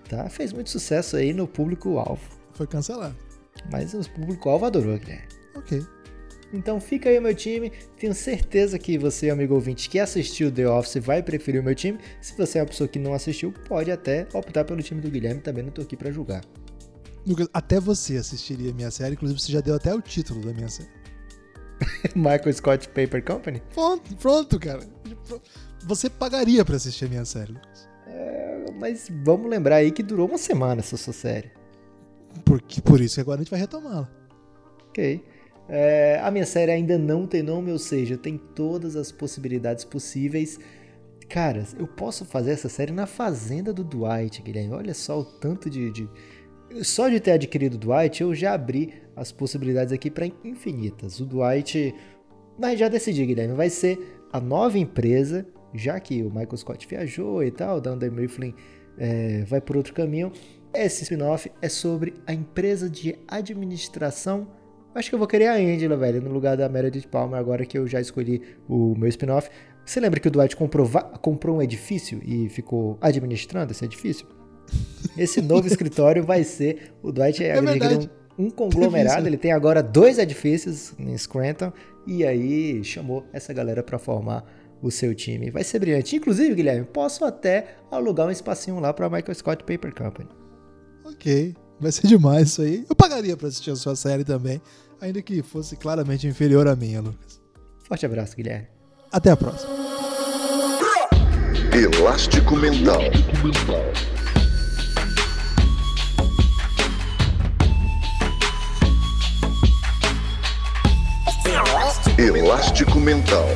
Tá, fez muito sucesso aí no público-alvo. Foi cancelado. Mas o público-alvo adorou, né? Ok. Então fica aí o meu time. Tenho certeza que você, amigo ouvinte, que assistiu The Office, vai preferir o meu time. Se você é uma pessoa que não assistiu, pode até optar pelo time do Guilherme. Também não tô aqui para julgar. Lucas, até você assistiria a minha série. Inclusive, você já deu até o título da minha série. Michael Scott Paper Company? Pronto, pronto, cara. Você pagaria para assistir a minha série, Lucas. É, mas vamos lembrar aí que durou uma semana essa sua série. Porque, por isso que agora a gente vai retomá-la. Ok. É, a minha série ainda não tem nome, ou seja, tem todas as possibilidades possíveis. Cara, eu posso fazer essa série na fazenda do Dwight, Guilherme. Olha só o tanto de, de... Só de ter adquirido o Dwight, eu já abri as possibilidades aqui para infinitas. O Dwight. Mas já decidi, Guilherme. Vai ser a nova empresa, já que o Michael Scott viajou e tal, o Dunder Mifflin é, vai por outro caminho. Esse spin-off é sobre a empresa de administração Acho que eu vou querer a Angela, velho, no lugar da Meredith Palmer, agora que eu já escolhi o meu spin-off. Você lembra que o Dwight comprou, comprou um edifício e ficou administrando esse edifício? Esse novo escritório vai ser. O Dwight é, é um, um, conglomerado, ele tem agora dois edifícios em Scranton, e aí chamou essa galera para formar o seu time. Vai ser brilhante. Inclusive, Guilherme, posso até alugar um espacinho lá para Michael Scott Paper Company. Ok. Vai ser demais isso aí. Eu pagaria pra assistir a sua série também, ainda que fosse claramente inferior à minha, Lucas. Forte abraço, Guilherme. Até a próxima. Elástico Mental. Elástico Mental.